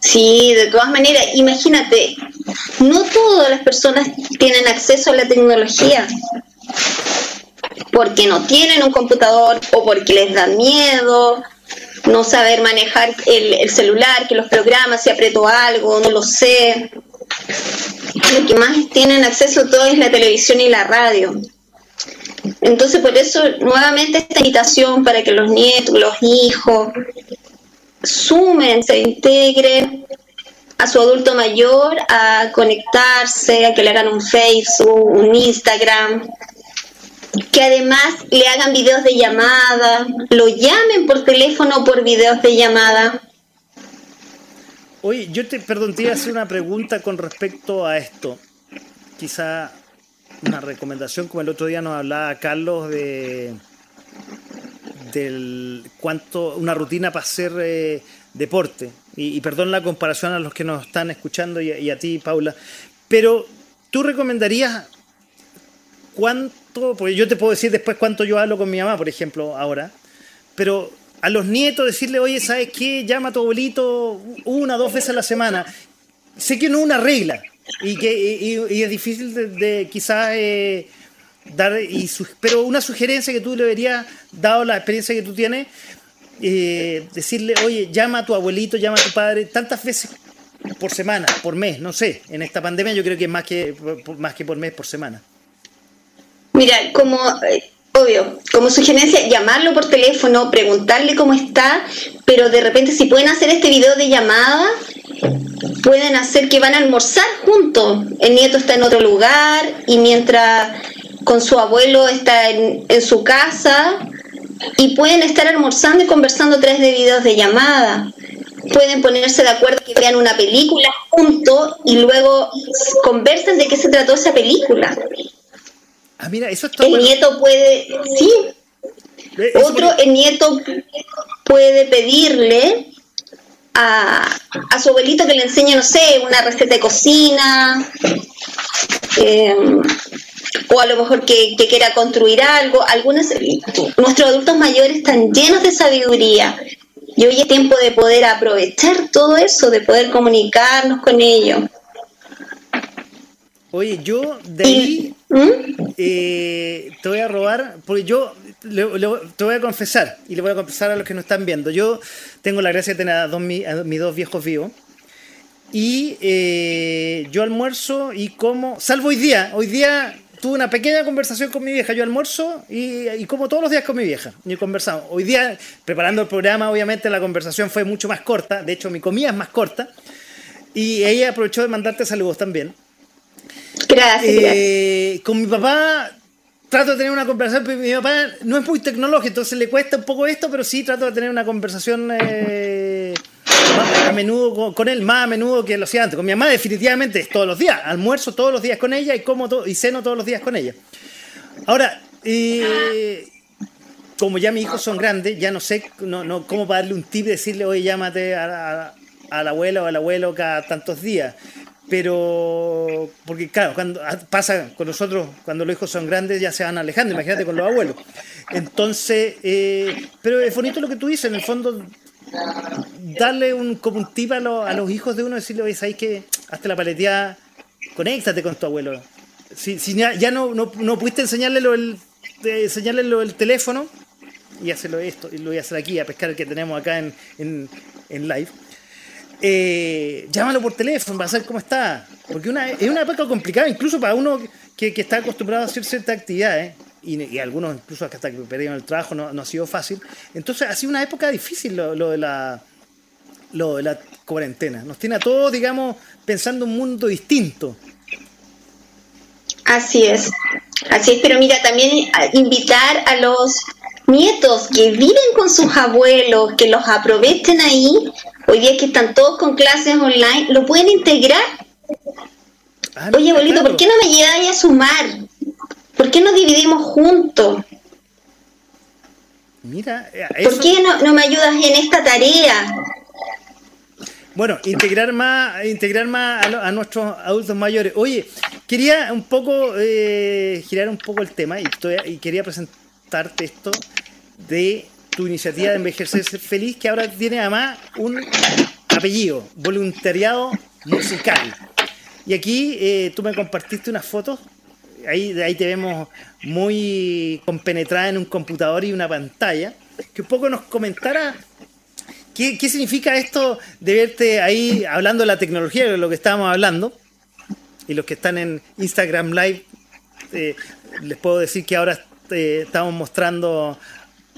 Sí, de todas maneras, imagínate, no todas las personas tienen acceso a la tecnología porque no tienen un computador o porque les da miedo no saber manejar el, el celular, que los programas, si apretó algo, no lo sé. Lo que más tienen acceso todo es la televisión y la radio. Entonces, por eso, nuevamente esta invitación para que los nietos, los hijos, sumen, se integren a su adulto mayor a conectarse, a que le hagan un Facebook, un Instagram, que además le hagan videos de llamada, lo llamen por teléfono o por videos de llamada. Oye, yo te, perdón, te iba a hacer una pregunta con respecto a esto. Quizá una recomendación, como el otro día nos hablaba Carlos de del cuánto una rutina para hacer eh, deporte. Y, perdón la comparación a los que nos están escuchando y, y a ti, Paula, pero tú recomendarías cuánto, porque yo te puedo decir después cuánto yo hablo con mi mamá, por ejemplo, ahora, pero a los nietos decirle, oye, ¿sabes qué? Llama a tu abuelito una dos veces a la semana. Sé que no es una regla y que y, es difícil de, quizás eh, dar, y pero una sugerencia que tú le deberías, dado la experiencia que tú tienes, eh, decirle, oye, llama a tu abuelito, llama a tu padre, tantas veces por semana, por mes, no sé, en esta pandemia yo creo que es más que, más que por mes, por semana. Mira, como eh, obvio, como sugerencia, llamarlo por teléfono, preguntarle cómo está, pero de repente si pueden hacer este video de llamada, pueden hacer que van a almorzar juntos. El nieto está en otro lugar y mientras con su abuelo está en, su casa y pueden estar almorzando y conversando través de videos de llamada pueden ponerse de acuerdo que vean una película juntos y luego conversen de qué se trató esa película. Ah, mira, eso está el bueno. nieto puede, sí. Otro, el nieto puede pedirle a, a su abuelito que le enseñe, no sé, una receta de cocina, eh, o a lo mejor que, que quiera construir algo. Algunos, nuestros adultos mayores están llenos de sabiduría. Y hoy es tiempo de poder aprovechar todo eso, de poder comunicarnos con ellos. Oye, yo de ahí eh, te voy a robar, porque yo le- le- te voy a confesar, y le voy a confesar a los que nos están viendo. Yo tengo la gracia de tener a, dos, a mis dos viejos vivos. Y eh, yo almuerzo y como, salvo hoy día, hoy día tuve una pequeña conversación con mi vieja. Yo almuerzo y, y como todos los días con mi vieja. Y conversamos. Hoy día, preparando el programa, obviamente la conversación fue mucho más corta. De hecho, mi comida es más corta. Y ella aprovechó de mandarte saludos también. Gracias. Eh, con mi papá trato de tener una conversación, pero mi papá no es muy tecnológico, entonces le cuesta un poco esto, pero sí trato de tener una conversación eh, más a menudo con, con él, más a menudo que lo hacía antes. Con mi mamá definitivamente es todos los días, almuerzo todos los días con ella y como y ceno todos los días con ella. Ahora, eh, como ya mis hijos son grandes, ya no sé no, no, cómo para darle un tip, decirle, oye, llámate a, a, a la abuela o al abuelo cada tantos días. Pero, porque claro, cuando ah, pasa con nosotros, cuando los hijos son grandes, ya se van alejando, imagínate con los abuelos. Entonces, eh, pero es bonito lo que tú dices, en el fondo, darle un, como un tip a, los- a los hijos de uno, decirle, oye, ¿sabes que Hazte la paleteada, conéctate con tu abuelo. Si, ya, no, no, no pudiste enseñarle lo, el, eh, enseñarle lo, el teléfono, y hacerlo esto, y lo voy a hacer aquí, a pescar el que tenemos acá en, en, en live. Eh, llámalo por teléfono para saber cómo está. Porque una, es una época complicada, incluso para uno que, que está acostumbrado a hacer ciertas actividades, y, algunos incluso hasta que perdieron el trabajo no, ha sido fácil. Entonces ha sido una época difícil lo, lo de la lo de la cuarentena. Nos tiene a todos, digamos, pensando un mundo distinto. Así es, así es, pero mira, también a- invitar a los nietos que viven con sus abuelos, que los aprovechen ahí, hoy día que están todos con clases online, lo pueden integrar. Oye, abuelito, ¿por qué no me lleváis a sumar? ¿Por qué no dividimos juntos? Mira, eh, ¿Por qué no, no me ayudas en esta tarea? Bueno, integrar más, integrar más a, lo- a nuestros adultos mayores. Oye, quería un poco eh, girar un poco el tema y, estoy- y quería presentarte esto de tu iniciativa de envejecer feliz, que ahora tiene además un apellido, voluntariado musical. Y aquí eh, tú me compartiste unas fotos, ahí, ahí te vemos muy compenetrada en un computador y una pantalla, que un poco nos comentara ¿Qué, qué significa esto de verte ahí hablando de la tecnología, de lo que estábamos hablando? Y los que están en Instagram Live, eh, les puedo decir que ahora eh, estamos mostrando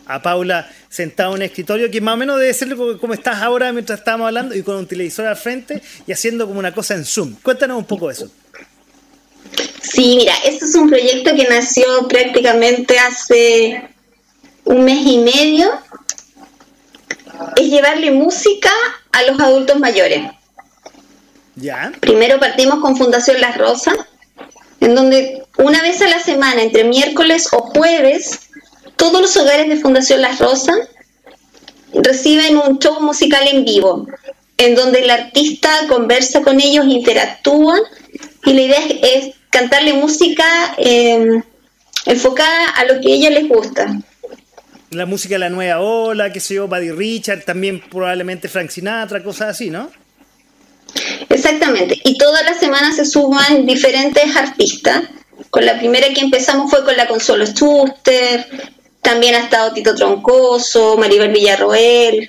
a Paula sentada en un escritorio, que más o menos debe ser como, estás ahora mientras estábamos hablando, y con un televisor al frente y haciendo como una cosa en Zoom. Cuéntanos un poco eso. Sí, mira, este es un proyecto que nació prácticamente hace un mes y medio. Es llevarle música a los adultos mayores. ¿Ya? Primero partimos con Fundación Las Rosas, en donde una vez a la semana, entre miércoles o jueves, todos los hogares de Fundación Las Rosas reciben un show musical en vivo, en donde el artista conversa con ellos, interactúa, y la idea es, es cantarle música eh, enfocada a lo que a ella les gusta. La música de la nueva ola, qué sé yo, Buddy Richard, también probablemente Frank Sinatra, cosas así, ¿no? Exactamente. Y todas las semanas se suman diferentes artistas. Con la primera que empezamos fue con la Consuelo Schuster, también ha estado Tito Troncoso, Maribel Villarroel,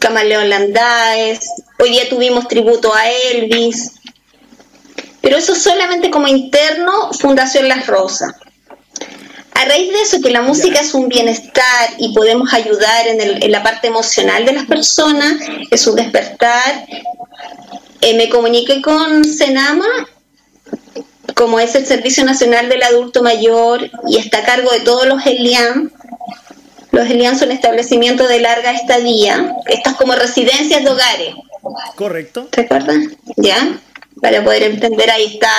Camaleón Landáez. Hoy día tuvimos tributo a Elvis. Pero eso solamente como interno, Fundación Las Rosas. A raíz de eso, que la música es un bienestar y podemos ayudar en, el- en la parte emocional de las personas, es un despertar, eh, me comuniqué con Senama, como es el Servicio Nacional del Adulto Mayor y está a cargo de todos los ELIAM. Los ELIAM son establecimientos de larga estadía, estas como residencias de hogares. Correcto. ¿Te acuerdas? ¿Ya? Para poder entender, ahí está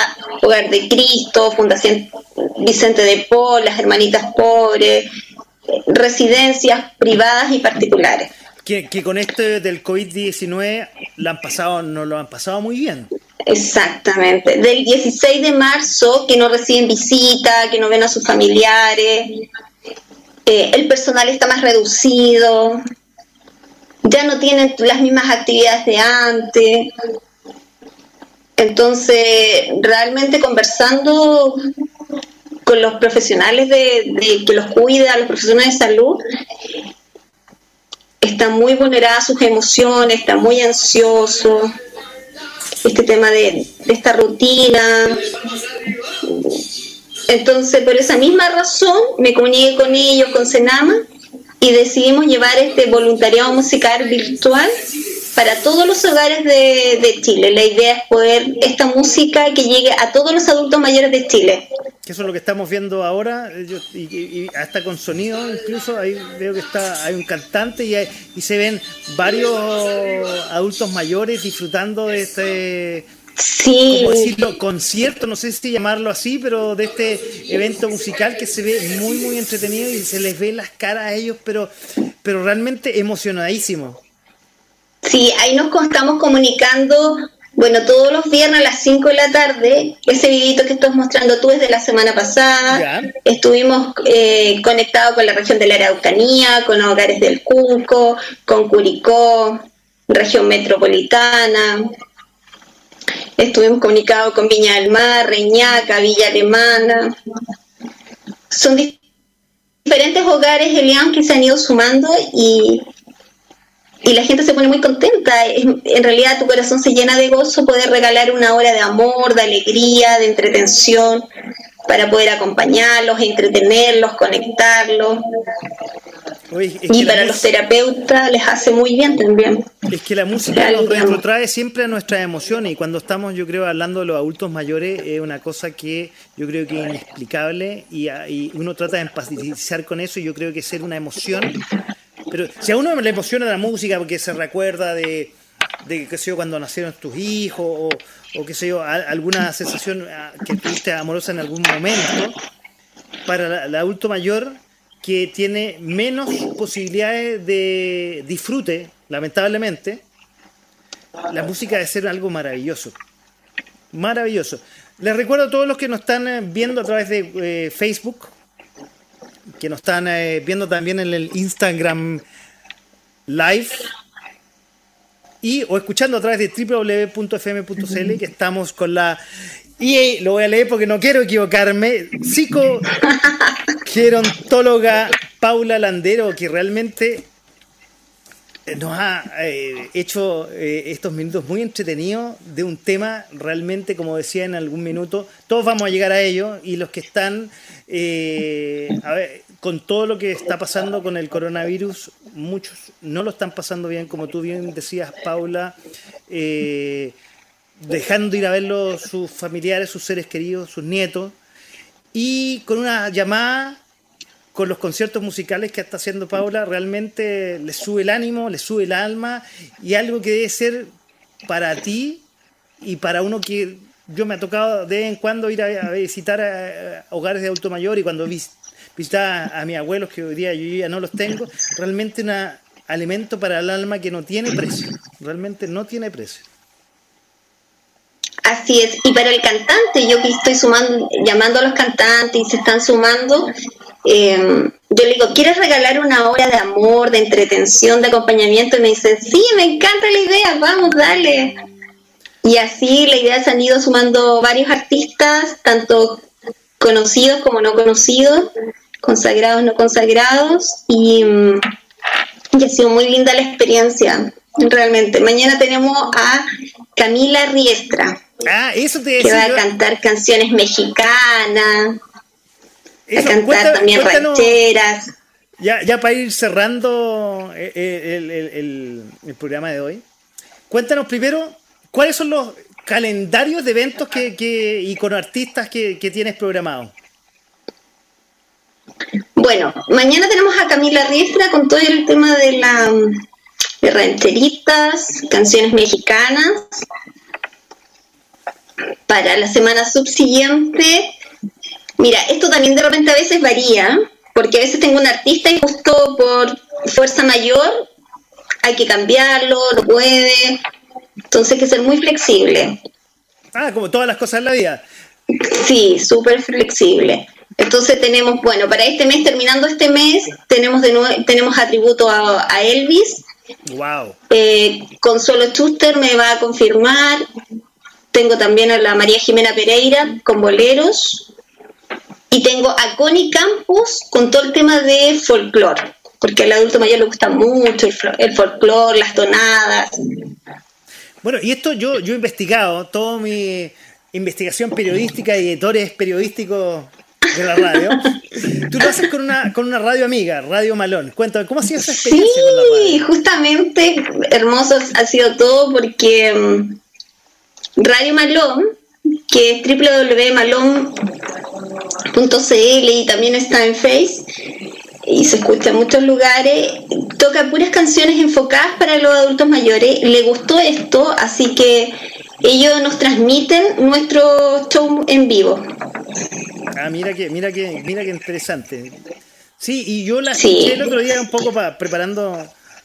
Hogar de Cristo, Fundación Vicente de Paul, las Hermanitas Pobres, residencias privadas y particulares. Que, que con esto del COVID-19 la han pasado, no lo han pasado muy bien. Exactamente. Del 16 de marzo, que no reciben visita, que no ven a sus familiares, eh, el personal está más reducido, ya no tienen las mismas actividades de antes. Entonces, realmente conversando con los profesionales de, que los cuidan, los profesionales de salud, están muy vulneradas sus emociones, están muy ansiosos este tema de, esta rutina. Entonces, por esa misma razón, me comuniqué con ellos, con Senama, y decidimos llevar este voluntariado musical virtual para todos los hogares de, de Chile. La idea es poder esta música que llegue a todos los adultos mayores de Chile. Que eso es lo que estamos viendo ahora, yo- y, y- y hasta con sonido incluso, ahí veo que está hay un cantante y, hay- y se ven varios adultos mayores disfrutando de este, Sí. ¿cómo decirlo? Concierto, no sé si llamarlo así, pero de este evento musical que se ve muy, muy entretenido y se les ve las caras a ellos, pero, pero realmente emocionadísimos. Sí, ahí nos estamos comunicando, bueno, todos los viernes a las 5 de la tarde, ese videito que estás mostrando tú es de la semana pasada, estuvimos eh, conectados con la región de la Araucanía, con hogares del Cunco, con Curicó, región metropolitana, estuvimos comunicados con Viña del Mar, Reñaca, Villa Alemana, son di- diferentes hogares, Elian, que se han ido sumando y y la gente se pone muy contenta. En realidad tu corazón se llena de gozo poder regalar una hora de amor, de alegría, de entretención, para poder acompañarlos, entretenerlos, conectarlos. Oye, Y para los terapeutas les hace muy bien también. Es que la música nos retrotrae siempre a nuestras emociones y cuando estamos, yo creo, hablando de los adultos mayores, es una cosa que yo creo que es inexplicable y, a- y uno trata de empatizar con eso y yo creo que ser una emoción. Pero si a uno le emociona la música porque se recuerda de, qué sé yo, cuando nacieron tus hijos o, qué sé yo, alguna sensación ah, que tuviste amorosa en algún momento, para el adulto mayor que tiene menos posibilidades de disfrute, lamentablemente, la música debe ser algo maravilloso. Maravilloso. Les recuerdo a todos los que nos están eh, viendo a través de eh, Facebook, que nos están eh, viendo también en el Instagram Live y o escuchando a través de www.fm.cl que estamos con la y eh, lo voy a leer porque no quiero equivocarme. Psicogerontóloga Paula Landero que realmente nos ha eh, hecho eh, estos minutos muy entretenidos de un tema realmente, como decía en algún minuto, todos vamos a llegar a ello y los que están eh, con todo lo que está pasando con el coronavirus, muchos no lo están pasando bien, como tú bien decías, Paula, eh, dejando ir a verlo sus familiares, sus seres queridos, sus nietos, y con una llamada con los conciertos musicales que está haciendo Paula, realmente le sube el ánimo, le sube el alma y algo que debe ser para ti y para uno que yo me ha tocado de vez en cuando ir a, visitar a, hogares de adulto mayor y cuando vis, a mis abuelos, que hoy día yo ya no los tengo, realmente un alimento para el alma que no tiene precio, realmente no tiene precio. Así es, y para el cantante, yo que estoy sumando, llamando a los cantantes y se están sumando, eh, yo le digo, ¿quieres regalar una hora de amor, de entretención, de acompañamiento? Y me dice, sí, me encanta la idea, vamos, dale. Y así la idea se han ido sumando varios artistas, tanto conocidos como no conocidos, consagrados, no consagrados, y, mm, y ha sido muy linda la experiencia, realmente. Mañana tenemos a Camila Riestra, Ah, eso te que va a cantar canciones mexicanas, a Eso, cantar cuenta- también cuéntanos- rancheras. Ya, ya para ir cerrando eh, eh, el, el- el- el programa de hoy, cuéntanos primero cuáles son los calendarios de eventos que, que- y con artistas que, que tienes programados. Bueno, mañana tenemos a Camila Riestra con todo el tema de la de rancheritas, canciones mexicanas. Para la semana subsiguiente, mira, esto también de repente a veces varía, porque a veces tengo un artista y justo por fuerza mayor hay que cambiarlo, no puede. Entonces hay que ser muy flexible. Ah, como todas las cosas en la vida. Sí, súper flexible. Entonces tenemos, bueno, para este mes, terminando este mes, tenemos de nuevo, tenemos atributo a, a Elvis. Wow. Eh, Consuelo Schuster me va a confirmar. Tengo también a la María Jimena Pereira con boleros. Y tengo a Connie Campos con todo el tema de folclore. Porque al adulto mayor le gusta mucho el, fol- el folclore, las tonadas. Bueno, y esto yo, yo he investigado, toda mi investigación periodística y editores periodísticos de la radio. Tú lo haces con una, con una radio amiga, Radio Malón. Cuéntame, ¿cómo ha sido esa experiencia con la radio? Sí, justamente hermoso ha sido todo porque mm, Radio Malón, que es www.malón.cl y también está en Face y se escucha en muchos lugares, toca puras canciones enfocadas para los adultos mayores. Le gustó esto, así que ellos nos transmiten nuestro show en vivo. Ah, mira que, mira que, mira que interesante. Sí, y yo la Sí. escuché el otro día un poco para preparando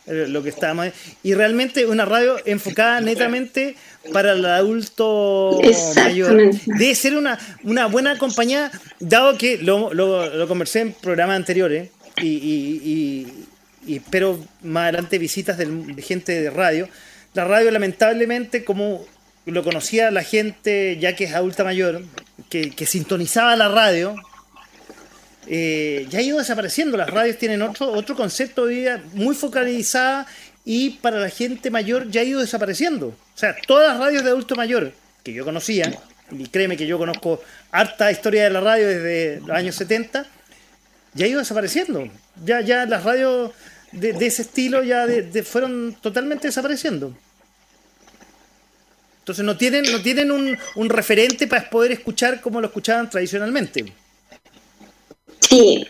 eh, lo que estábamos y realmente una radio enfocada netamente para el adulto mayor. Debe ser una, una buena compañía, dado que lo, lo, lo conversé en programas anteriores, y, y- y- y espero más adelante visitas del- de gente de radio. La radio lamentablemente, como lo conocía la gente ya que es adulta mayor, que, que sintonizaba la radio, eh, ya ha ido desapareciendo. Las radios tienen otro, otro concepto de vida muy focalizada y para la gente mayor ya ha ido desapareciendo. O sea, todas las radios de adulto mayor que yo conocía, y créeme que yo conozco harta historia de la radio desde los años 70, ya ha ido desapareciendo. Ya, ya las radios de, ese estilo ya fueron totalmente desapareciendo. Entonces no tienen, no tienen un, un referente para poder escuchar como lo escuchaban tradicionalmente. Sí,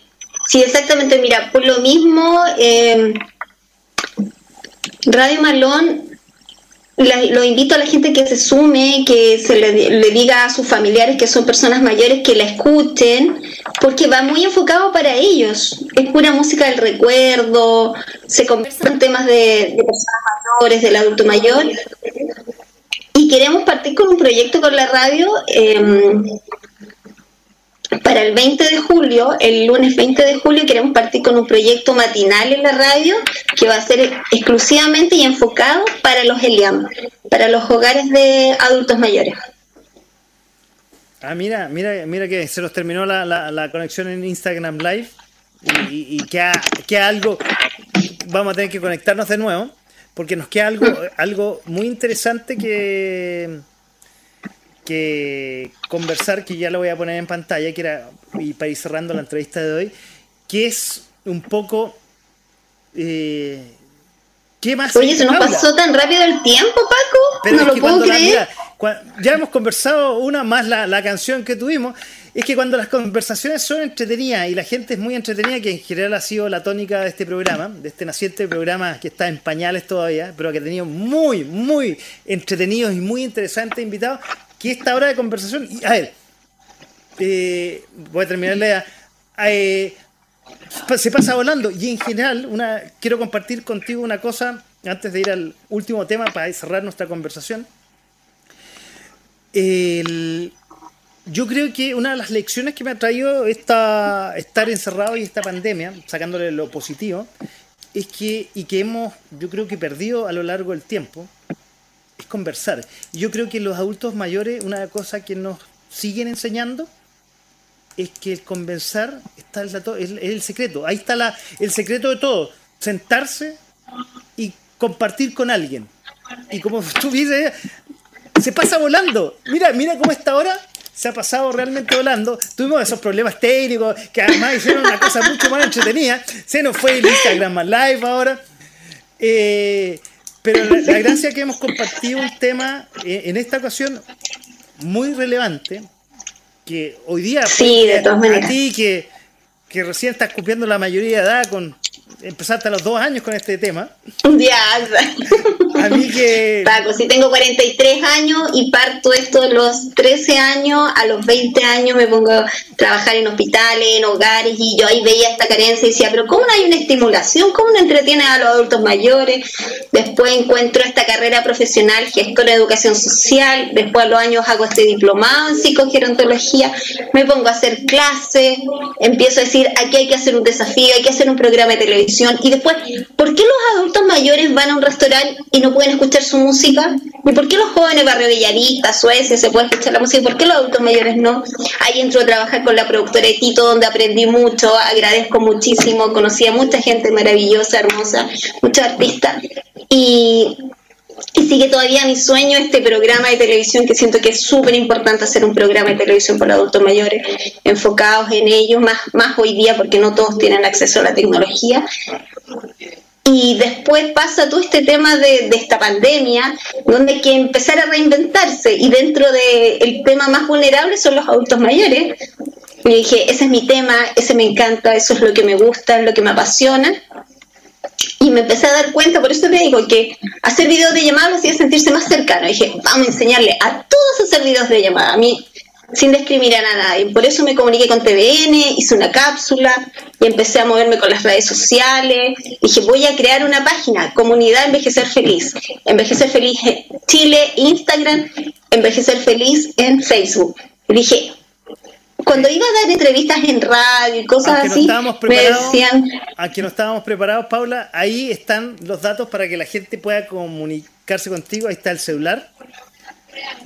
sí, exactamente. Mira, por lo mismo, eh, Radio Malón, la- lo invito a la gente que se sume, que se le, diga a sus familiares que son personas mayores que la escuchen, porque va muy enfocado para ellos. Es pura música del recuerdo, se conversan temas de, de personas mayores, del adulto mayor. Y queremos partir con un proyecto con la radio em, para el 20 de julio, el lunes 20 de julio, queremos partir con un proyecto matinal en la radio que va a ser exclusivamente y enfocado para los ELIAM, para los hogares de adultos mayores. Ah, mira, mira, mira que se nos terminó la, conexión en Instagram Live y, y, y algo, vamos a tener que conectarnos de nuevo, porque nos queda algo, algo muy interesante que, que conversar, que ya lo voy a poner en pantalla, que era, y para ir cerrando la entrevista de hoy, que es un poco... Eh, ¿Qué más? Oye, se nos pasó tan rápido el tiempo, Paco. Pero no lo puedo cuando la- creer. mira, ya hemos conversado una más la, la canción que tuvimos. Es que cuando las conversaciones son entretenidas y la gente es muy entretenida, que en general ha sido la tónica de este programa, de este naciente programa que está en pañales todavía, pero que ha tenido muy, muy entretenidos y muy interesantes invitados, que esta hora de conversación, a ver, eh, voy a terminar la eh, se pasa volando y en general una quiero compartir contigo una cosa antes de ir al último tema para cerrar nuestra conversación. Yo creo que una de las lecciones que me ha traído esta, estar encerrado y esta pandemia sacándole lo positivo es que y que hemos yo creo que perdido a lo largo del tiempo conversar yo creo que los adultos mayores una cosa que nos siguen enseñando es que el conversar está to- es, el secreto. Ahí está la, el secreto de todo. Sentarse y compartir con alguien. Y como tú dices, se pasa volando. Mira, mira cómo esta hora se ha pasado realmente volando. Tuvimos esos problemas técnicos que además hicieron una cosa mucho más entretenida. Se nos fue el Instagram live ahora. Eh, pero la, la gracia que hemos compartido un tema eh, en esta ocasión muy relevante que hoy día Sí, pues, de todas a maneras. ti que, que recién estás cumpliendo la mayoría de edad con empezaste a los dos años con este tema Ya, a mí que Paco, si tengo 43 años y parto esto de los 13 años, a los 20 años me pongo a trabajar en hospitales, en hogares, y yo ahí veía esta carencia y decía, pero ¿cómo no hay una estimulación? ¿Cómo no entretiene a los adultos mayores? Después encuentro esta carrera profesional, gestora de educación social, después a los años hago este diplomado en psicogerontología, me pongo a hacer clases, empiezo a decir, aquí hay que hacer un desafío, hay que hacer un programa de televisión, y después, ¿por qué los adultos mayores van a un restaurante y no pueden escuchar su música? ¿Y por qué los jóvenes Barrio Bellavista, Suecia, se puede escuchar la música? ¿Y por qué los adultos mayores no? Ahí entro a trabajar con la productora de Tito, donde aprendí mucho, agradezco muchísimo, conocí a mucha gente maravillosa, hermosa, muchos artistas. Y y sigue todavía mi sueño este programa de televisión que siento que es súper importante hacer un programa de televisión para adultos mayores enfocados en ellos más, más hoy día porque no todos tienen acceso a la tecnología. Y después pasa todo este tema de, de esta pandemia donde hay que empezar a reinventarse y dentro del tema más vulnerable son los adultos mayores. Y dije ese es mi tema, ese me encanta, eso es lo que me gusta, es lo que me apasiona y me empecé a dar cuenta, por eso te digo que hacer videos de llamada me hacía sentirse más cercano. dije, vamos a enseñarle a todos a hacer videos de llamada, a mí sin discriminar a nadie. Por eso me comuniqué con TVN, hice una cápsula y empecé a moverme con las redes sociales. Dije, voy a crear una página, Comunidad Envejecer Feliz. Envejecer Feliz en Chile, Instagram, Envejecer Feliz en Facebook. Y dije, cuando iba a dar entrevistas en radio y cosas no así, me decían, aunque no estábamos preparados Paula ahí están los datos para que la gente pueda comunicarse contigo ahí está el celular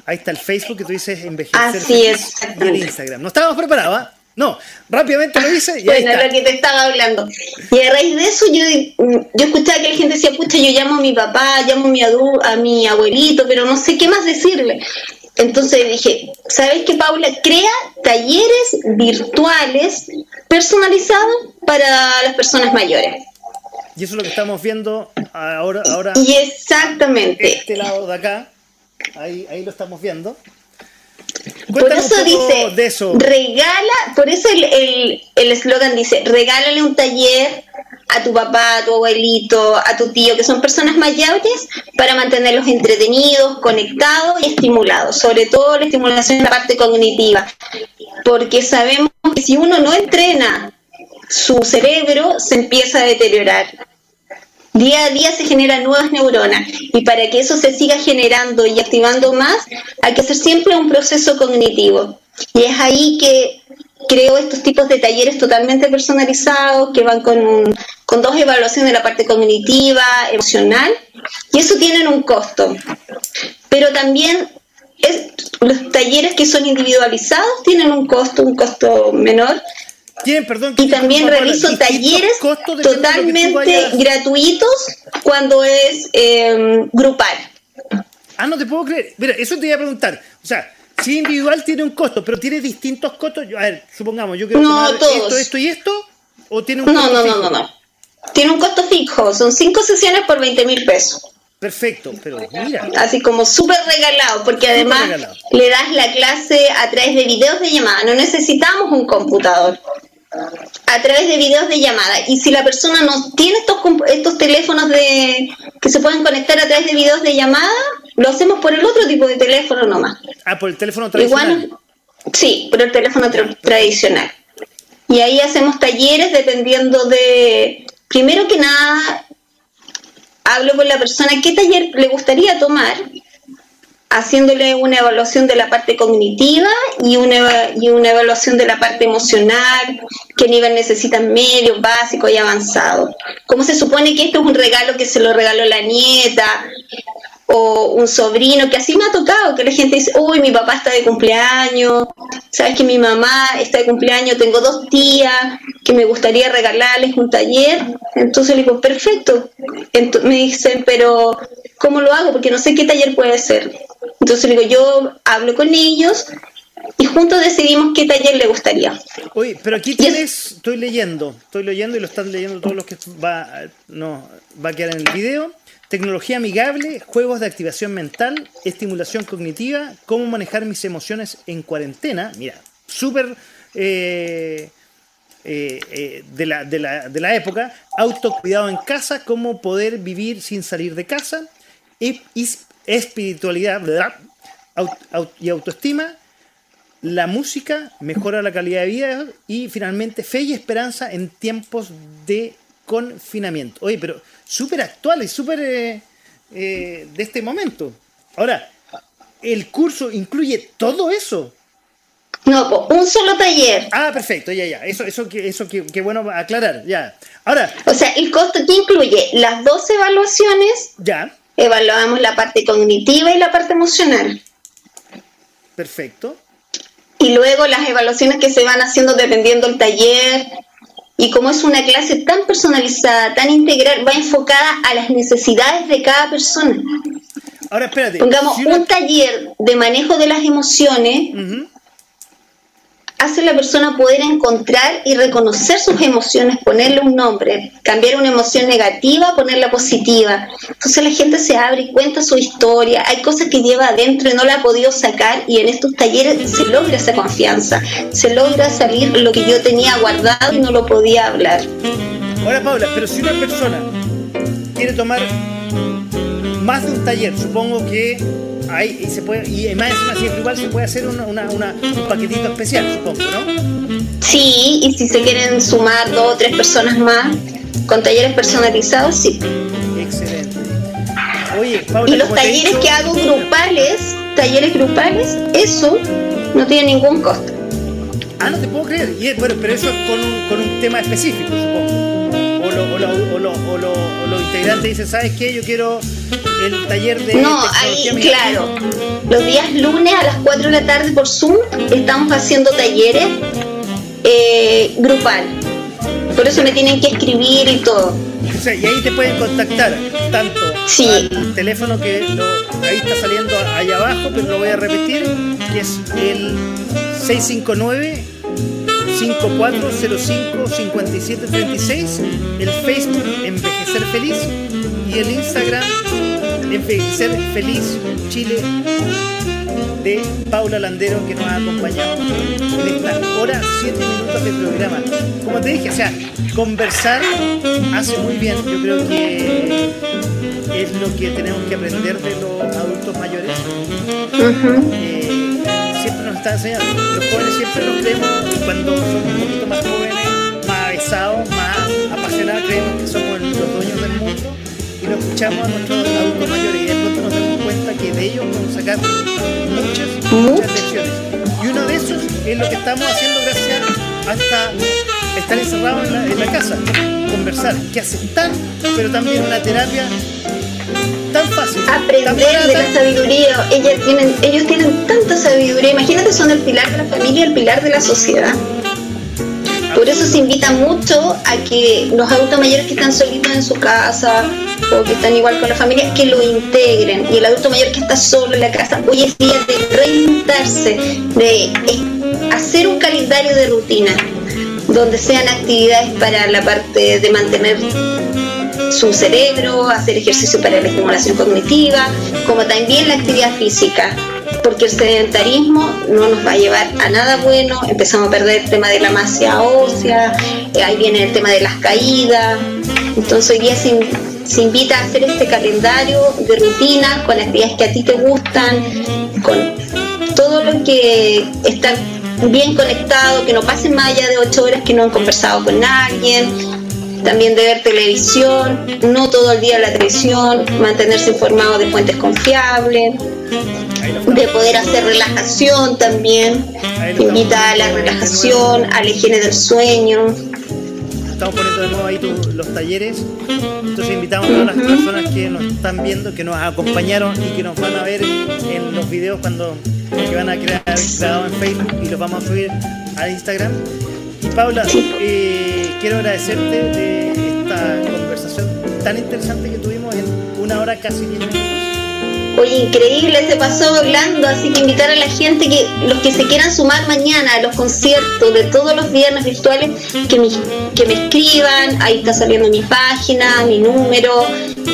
ahí está el Facebook que tú dices envejecer Así es, y el Instagram no estábamos preparados ¿ah? no rápidamente lo hice y ahí Bueno, está lo que te estaba hablando. Y a raíz de eso yo, yo escuchaba que la gente decía, pucha, yo llamo a mi papá, llamo a mi, adu- a mi abuelito, pero no sé qué más decirle. Entonces dije, ¿sabes qué, Paula? Crea talleres virtuales personalizados para las personas mayores. y eso es lo que estamos viendo ahora ahora Y exactamente. este lado de acá ahí, ahí lo estamos viendo Por eso dice, de eso. regala, por eso el el- el eslogan dice, regálale un taller a tu papá, a tu abuelito, a tu tío, que son personas mayores, para mantenerlos entretenidos, conectados y estimulados, sobre todo la estimulación en la parte cognitiva, porque sabemos que si uno no entrena su cerebro, se empieza a deteriorar. Día a día se generan nuevas neuronas y para que eso se siga generando y activando más, hay que hacer siempre un proceso cognitivo. Y es ahí que creo estos tipos de talleres totalmente personalizados que van con, un- con dos evaluaciones de la parte cognitiva, emocional, y eso tienen un costo. Pero también es- los talleres que son individualizados tienen un costo, un costo menor. Perdón, y también realizo talleres totalmente gratuitos cuando es eh, grupal. Ah, no te puedo creer. Mira, eso te iba a preguntar. O sea, si individual tiene un costo, pero tiene distintos costos. A ver, supongamos, yo quiero No, esto, esto y esto, o tiene un No, costo no, no, fijo? no, no. Tiene un costo fijo, son cinco sesiones por 20 mil pesos. Perfecto, pero mira. Así como súper regalado, porque además regalado. le das la clase a través de videos de llamada. No necesitamos un computador. A través de videos de llamada. Y si la persona no tiene estos, estos teléfonos de que se pueden conectar a través de videos de llamada, lo hacemos por el otro tipo de teléfono nomás. Ah, por el teléfono tradicional. Igual, sí, por el teléfono tra- tradicional. Y ahí hacemos talleres dependiendo de, primero que nada, hablo con la persona qué taller le gustaría tomar, haciéndole una evaluación de la parte cognitiva y una, y una evaluación de la parte emocional, qué nivel necesitan medio, básico y avanzado. Como se supone que esto es un regalo que se lo regaló la nieta o un sobrino, que así me ha tocado, que la gente dice, uy, mi papá está de cumpleaños, sabes que mi mamá está de cumpleaños, tengo dos tías que me gustaría regalarles un taller, entonces le digo, perfecto. Me dicen, pero ¿cómo lo hago? Porque no sé qué taller puede ser. Entonces digo, yo hablo con ellos y juntos decidimos qué taller le gustaría. Oye, pero aquí tienes, estoy leyendo, estoy leyendo y lo están leyendo todos los que va, no, va a quedar en el video. Tecnología amigable, juegos de activación mental, estimulación cognitiva, cómo manejar mis emociones en cuarentena. Mira, súper eh, eh, eh, de, la, de, la, de la época. Autocuidado en casa, cómo poder vivir sin salir de casa. Is- espiritualidad ¿verdad? Aut- aut- y autoestima. La música mejora la calidad de vida y finalmente fe y esperanza en tiempos de confinamiento. Oye, pero súper actual y súper eh, eh, de este momento. Ahora, ¿el curso incluye todo eso? No, un solo taller. Ah, perfecto, ya, ya. Eso, eso, que, eso que, que bueno aclarar, ya. Ahora, O sea, el costo que incluye las dos evaluaciones, ya, evaluamos la parte cognitiva y la parte emocional. perfecto. Y luego las evaluaciones que se van haciendo dependiendo del taller. Y como es una clase tan personalizada, tan integral, va enfocada a las necesidades de cada persona. Ahora, espérate. Pongamos si una- un taller de manejo de las emociones. Hace la persona poder encontrar y reconocer sus emociones, ponerle un nombre, cambiar una emoción negativa, ponerla positiva. Entonces la gente se abre y cuenta su historia, hay cosas que lleva adentro y no la ha podido sacar y en estos talleres se logra esa confianza, se logra salir lo que yo tenía guardado y no lo podía hablar. Ahora, Paula, pero si una persona quiere tomar más de un taller, supongo que hay, y se puede, y más encima, si es igual se puede hacer una, una- una- un paquetito especial, supongo, ¿no? Sí, y si se quieren sumar dos o tres personas más con talleres personalizados, sí. Excelente. Oye, Paula, Y los talleres dicho- que hago grupales, talleres grupales, eso no tiene ningún costo. Ah, no te puedo creer. Y, es- bueno, pero eso es con un, con un tema específico, supongo. O lo, o lo, o lo, o lo, o lo integrante dice, ¿sabes qué? Yo quiero el taller de No, amigable". claro. Los días lunes a las 4 de la tarde por Zoom estamos haciendo talleres eh, grupal. Por eso me tienen que escribir y todo. O sea, y ahí te pueden contactar tanto Sí. al teléfono que lo- ahí está saliendo allá abajo, pero lo voy a repetir, que es el 659 5405 5736, el Facebook Envejecer Feliz y el Instagram Envejecer Feliz Chile de Paula Landero que nos ha acompañado en esta hora, 7 minutos de programa. Como te dije, o sea, conversar hace muy bien. Yo creo que es lo que tenemos que aprender de los adultos mayores. Eh, siempre nos está enseñando. Los jóvenes siempre nos creemos, cuando somos un poquito más jóvenes, más avesados, más apasionados, creemos que somos los dueños del mundo y lo escuchamos a nuestros adultos mayores y de pronto nos damos cuenta que de ellos podemos sacar muchas, muchas lecciones. Y uno de esos es lo que estamos haciendo gracias hasta estar encerrados en la, en la casa, conversar, que hace tan, pero también una terapia fácil. aprender de la sabiduría. Ellas tienen, ellos tienen tanta sabiduría. Imagínate, son el pilar de la familia, el pilar de la sociedad. Por eso se invita mucho a que los adultos mayores que están solitos en su casa o que están igual con la familia, que lo integren. Y el adulto mayor que está solo en la casa, hoy es día de reinventarse, de hacer un calendario de rutina, donde sean actividades para la parte de mantener su cerebro, hacer ejercicio para la estimulación cognitiva, como también la actividad física, porque el sedentarismo no nos va a llevar a nada bueno, empezamos a perder el tema de la masa ósea, eh, ahí viene el tema de las caídas, entonces hoy día se, in- se invita a hacer este calendario de rutina con actividades que a ti te gustan, con todo lo que está bien conectado, que no pasen más allá de ocho horas que no han conversado con alguien, también de ver televisión, no todo el día la televisión, mantenerse informado de fuentes confiables, de poder hacer relajación también, invita a la relajación, a la higiene del sueño. Estamos poniendo de nuevo ahí tu- los talleres. Entonces invitamos a todas las personas que nos están viendo, que nos acompañaron y que nos van a ver en los videos cuando que van a crear grabado en Facebook y los vamos a subir a Instagram. Paula, eh, quiero agradecerte de esta conversación tan interesante que tuvimos en una hora casi 10 minutos. Oye, increíble, se pasó hablando, así que invitar a la gente que los que se quieran sumar mañana a los conciertos de todos los viernes virtuales, que me, que me escriban, ahí está saliendo mi página, mi número,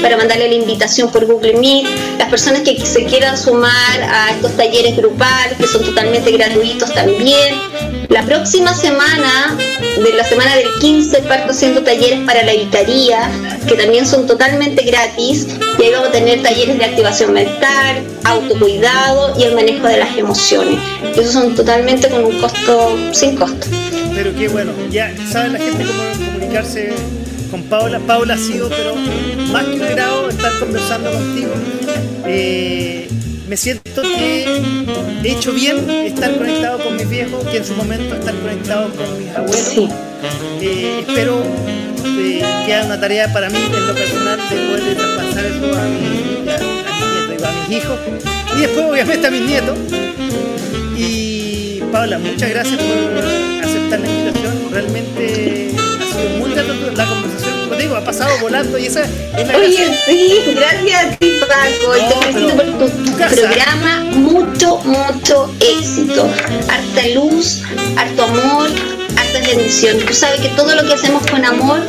para mandarle la invitación por Google Meet. Las personas que se quieran sumar a estos talleres grupales, que son totalmente gratuitos también. La próxima semana, de la semana del 15, parto haciendo talleres para la vicaría, que también son totalmente gratis. Y ahí vamos a tener talleres de activación mental, autocuidado y el manejo de las emociones. Y esos son totalmente con un costo, sin costo. Pero qué bueno, ya sabe la gente cómo comunicarse con Paula. Paula ha sido, pero más que un grado estar conversando contigo. Eh, me siento que he hecho bien estar conectado con mis viejos, que en su momento estar conectado con mis abuelos. Eh, espero eh, que haga una tarea para mí en lo personal de poder traspasar eso a, mi- a- a mis nietos y a mis hijos. Y después obviamente a mis nietos. Y Paula, muchas gracias por aceptar la invitación. Realmente ha sido muy grato la conversación. Digo, ha pasado volando y esa es la Oye, gracia. sí, gracias a ti, Paco. y No, te felicito por tu casa. programa. Mucho, mucho éxito. Harta luz, harto amor, harta bendición. Tú sabes que todo lo que hacemos con amor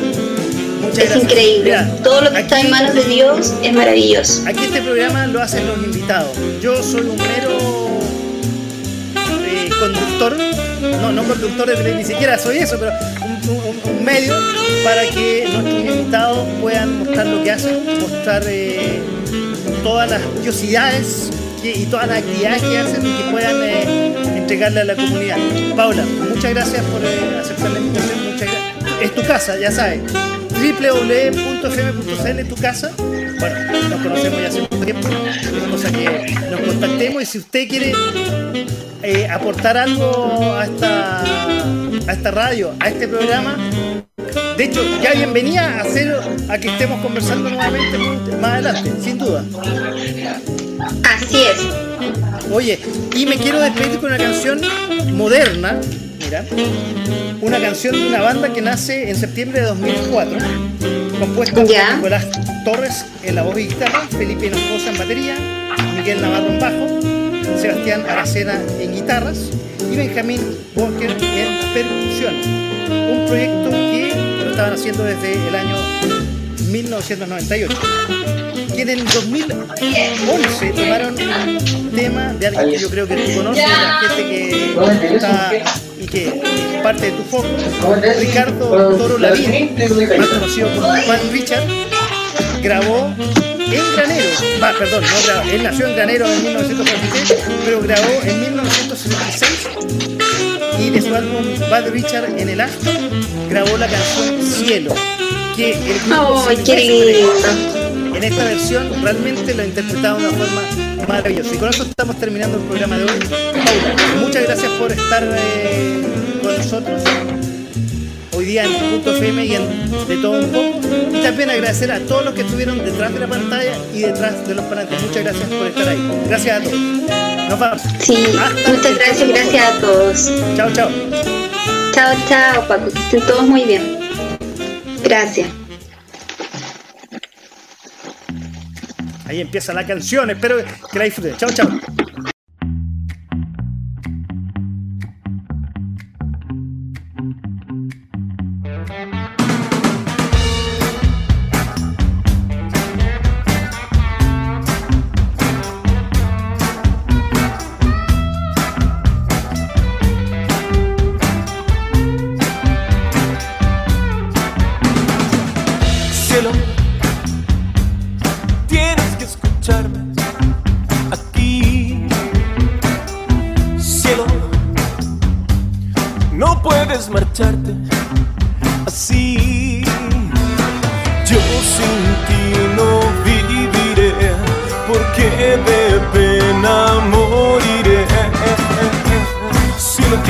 Muchas es gracias. increíble. Mira, todo lo que está en manos de Dios es maravilloso. Aquí este programa lo hacen los invitados. Yo soy un mero eh, conductor, no, no conductor de ni siquiera soy eso, pero un, medio para que nuestros invitados puedan mostrar lo que hacen, mostrar eh, todas las curiosidades y todas las actividades que hacen y que puedan eh, entregarle a la comunidad. Paula, muchas gracias por eh, aceptar la invitación. Muchas gracias. Es tu casa, ya sabes www.fm.cl tu casa. Bueno, nos conocemos ya hace mucho tiempo, que nos contactemos y si usted quiere eh, aportar algo a esta, a esta radio, a este programa, de hecho ya bienvenida a hacer a que estemos conversando nuevamente más adelante, sin duda. Así es. Oye, y me quiero despedir con una canción moderna, mira, una canción de una banda que nace en septiembre de 2004, compuesta por. Nicolás Torres en la voz y guitarra, Felipe Hinojosa en batería, Miguel Navarro en bajo, Sebastián Aracena en guitarras y Benjamín Walker en percusión. Un proyecto que lo estaban haciendo desde el año 1998 que en el 2011 tomaron un tema de alguien que yo creo que tú conoces, la gente que está y que es parte de tu foco, Ricardo Toro Lavín, más conocido como Juan Richard, grabó en Granero. Va, perdón, no grabó. Él nació en Granero en 1946, pero grabó en 1966 y de su álbum Bad Richard en el Astor grabó la canción Cielo, que el grupo ¡Ay, qué lindo! en esta versión realmente lo ha interpretado de una forma maravillosa. Y con eso estamos terminando el programa de hoy. Paula, muchas gracias por estar eh, con nosotros día en Punto FM y en De Todo Un Poco. Y también agradecer a todos los que estuvieron detrás de la pantalla y detrás de los parlantes. Muchas gracias por estar ahí. Gracias a todos. Nos vamos. Sí, Hasta muchas gracias, gracias a todos. Chao, chao. Chao, chao, Paco, que estén todos muy bien. Gracias. Ahí empieza la canción. Espero que la disfruten. Chao, chao.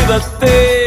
Cielo,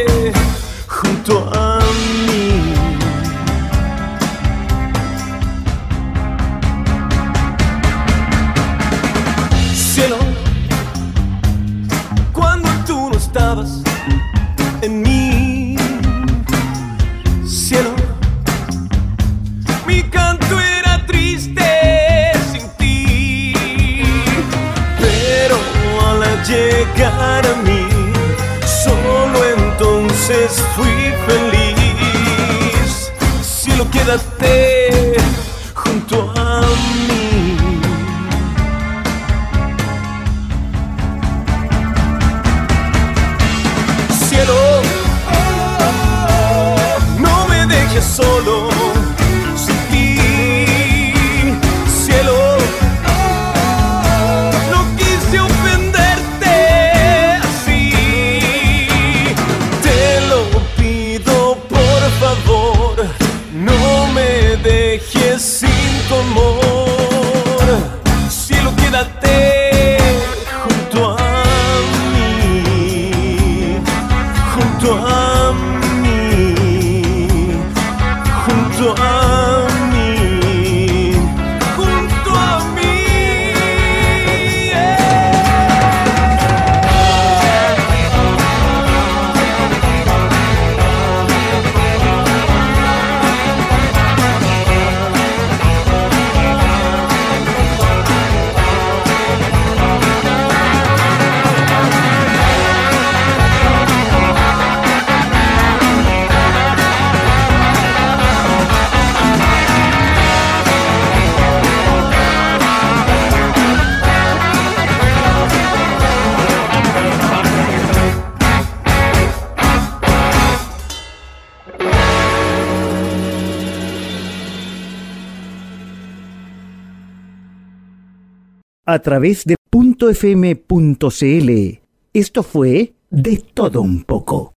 a través de .fm.cl. Esto fue De Todo Un poco.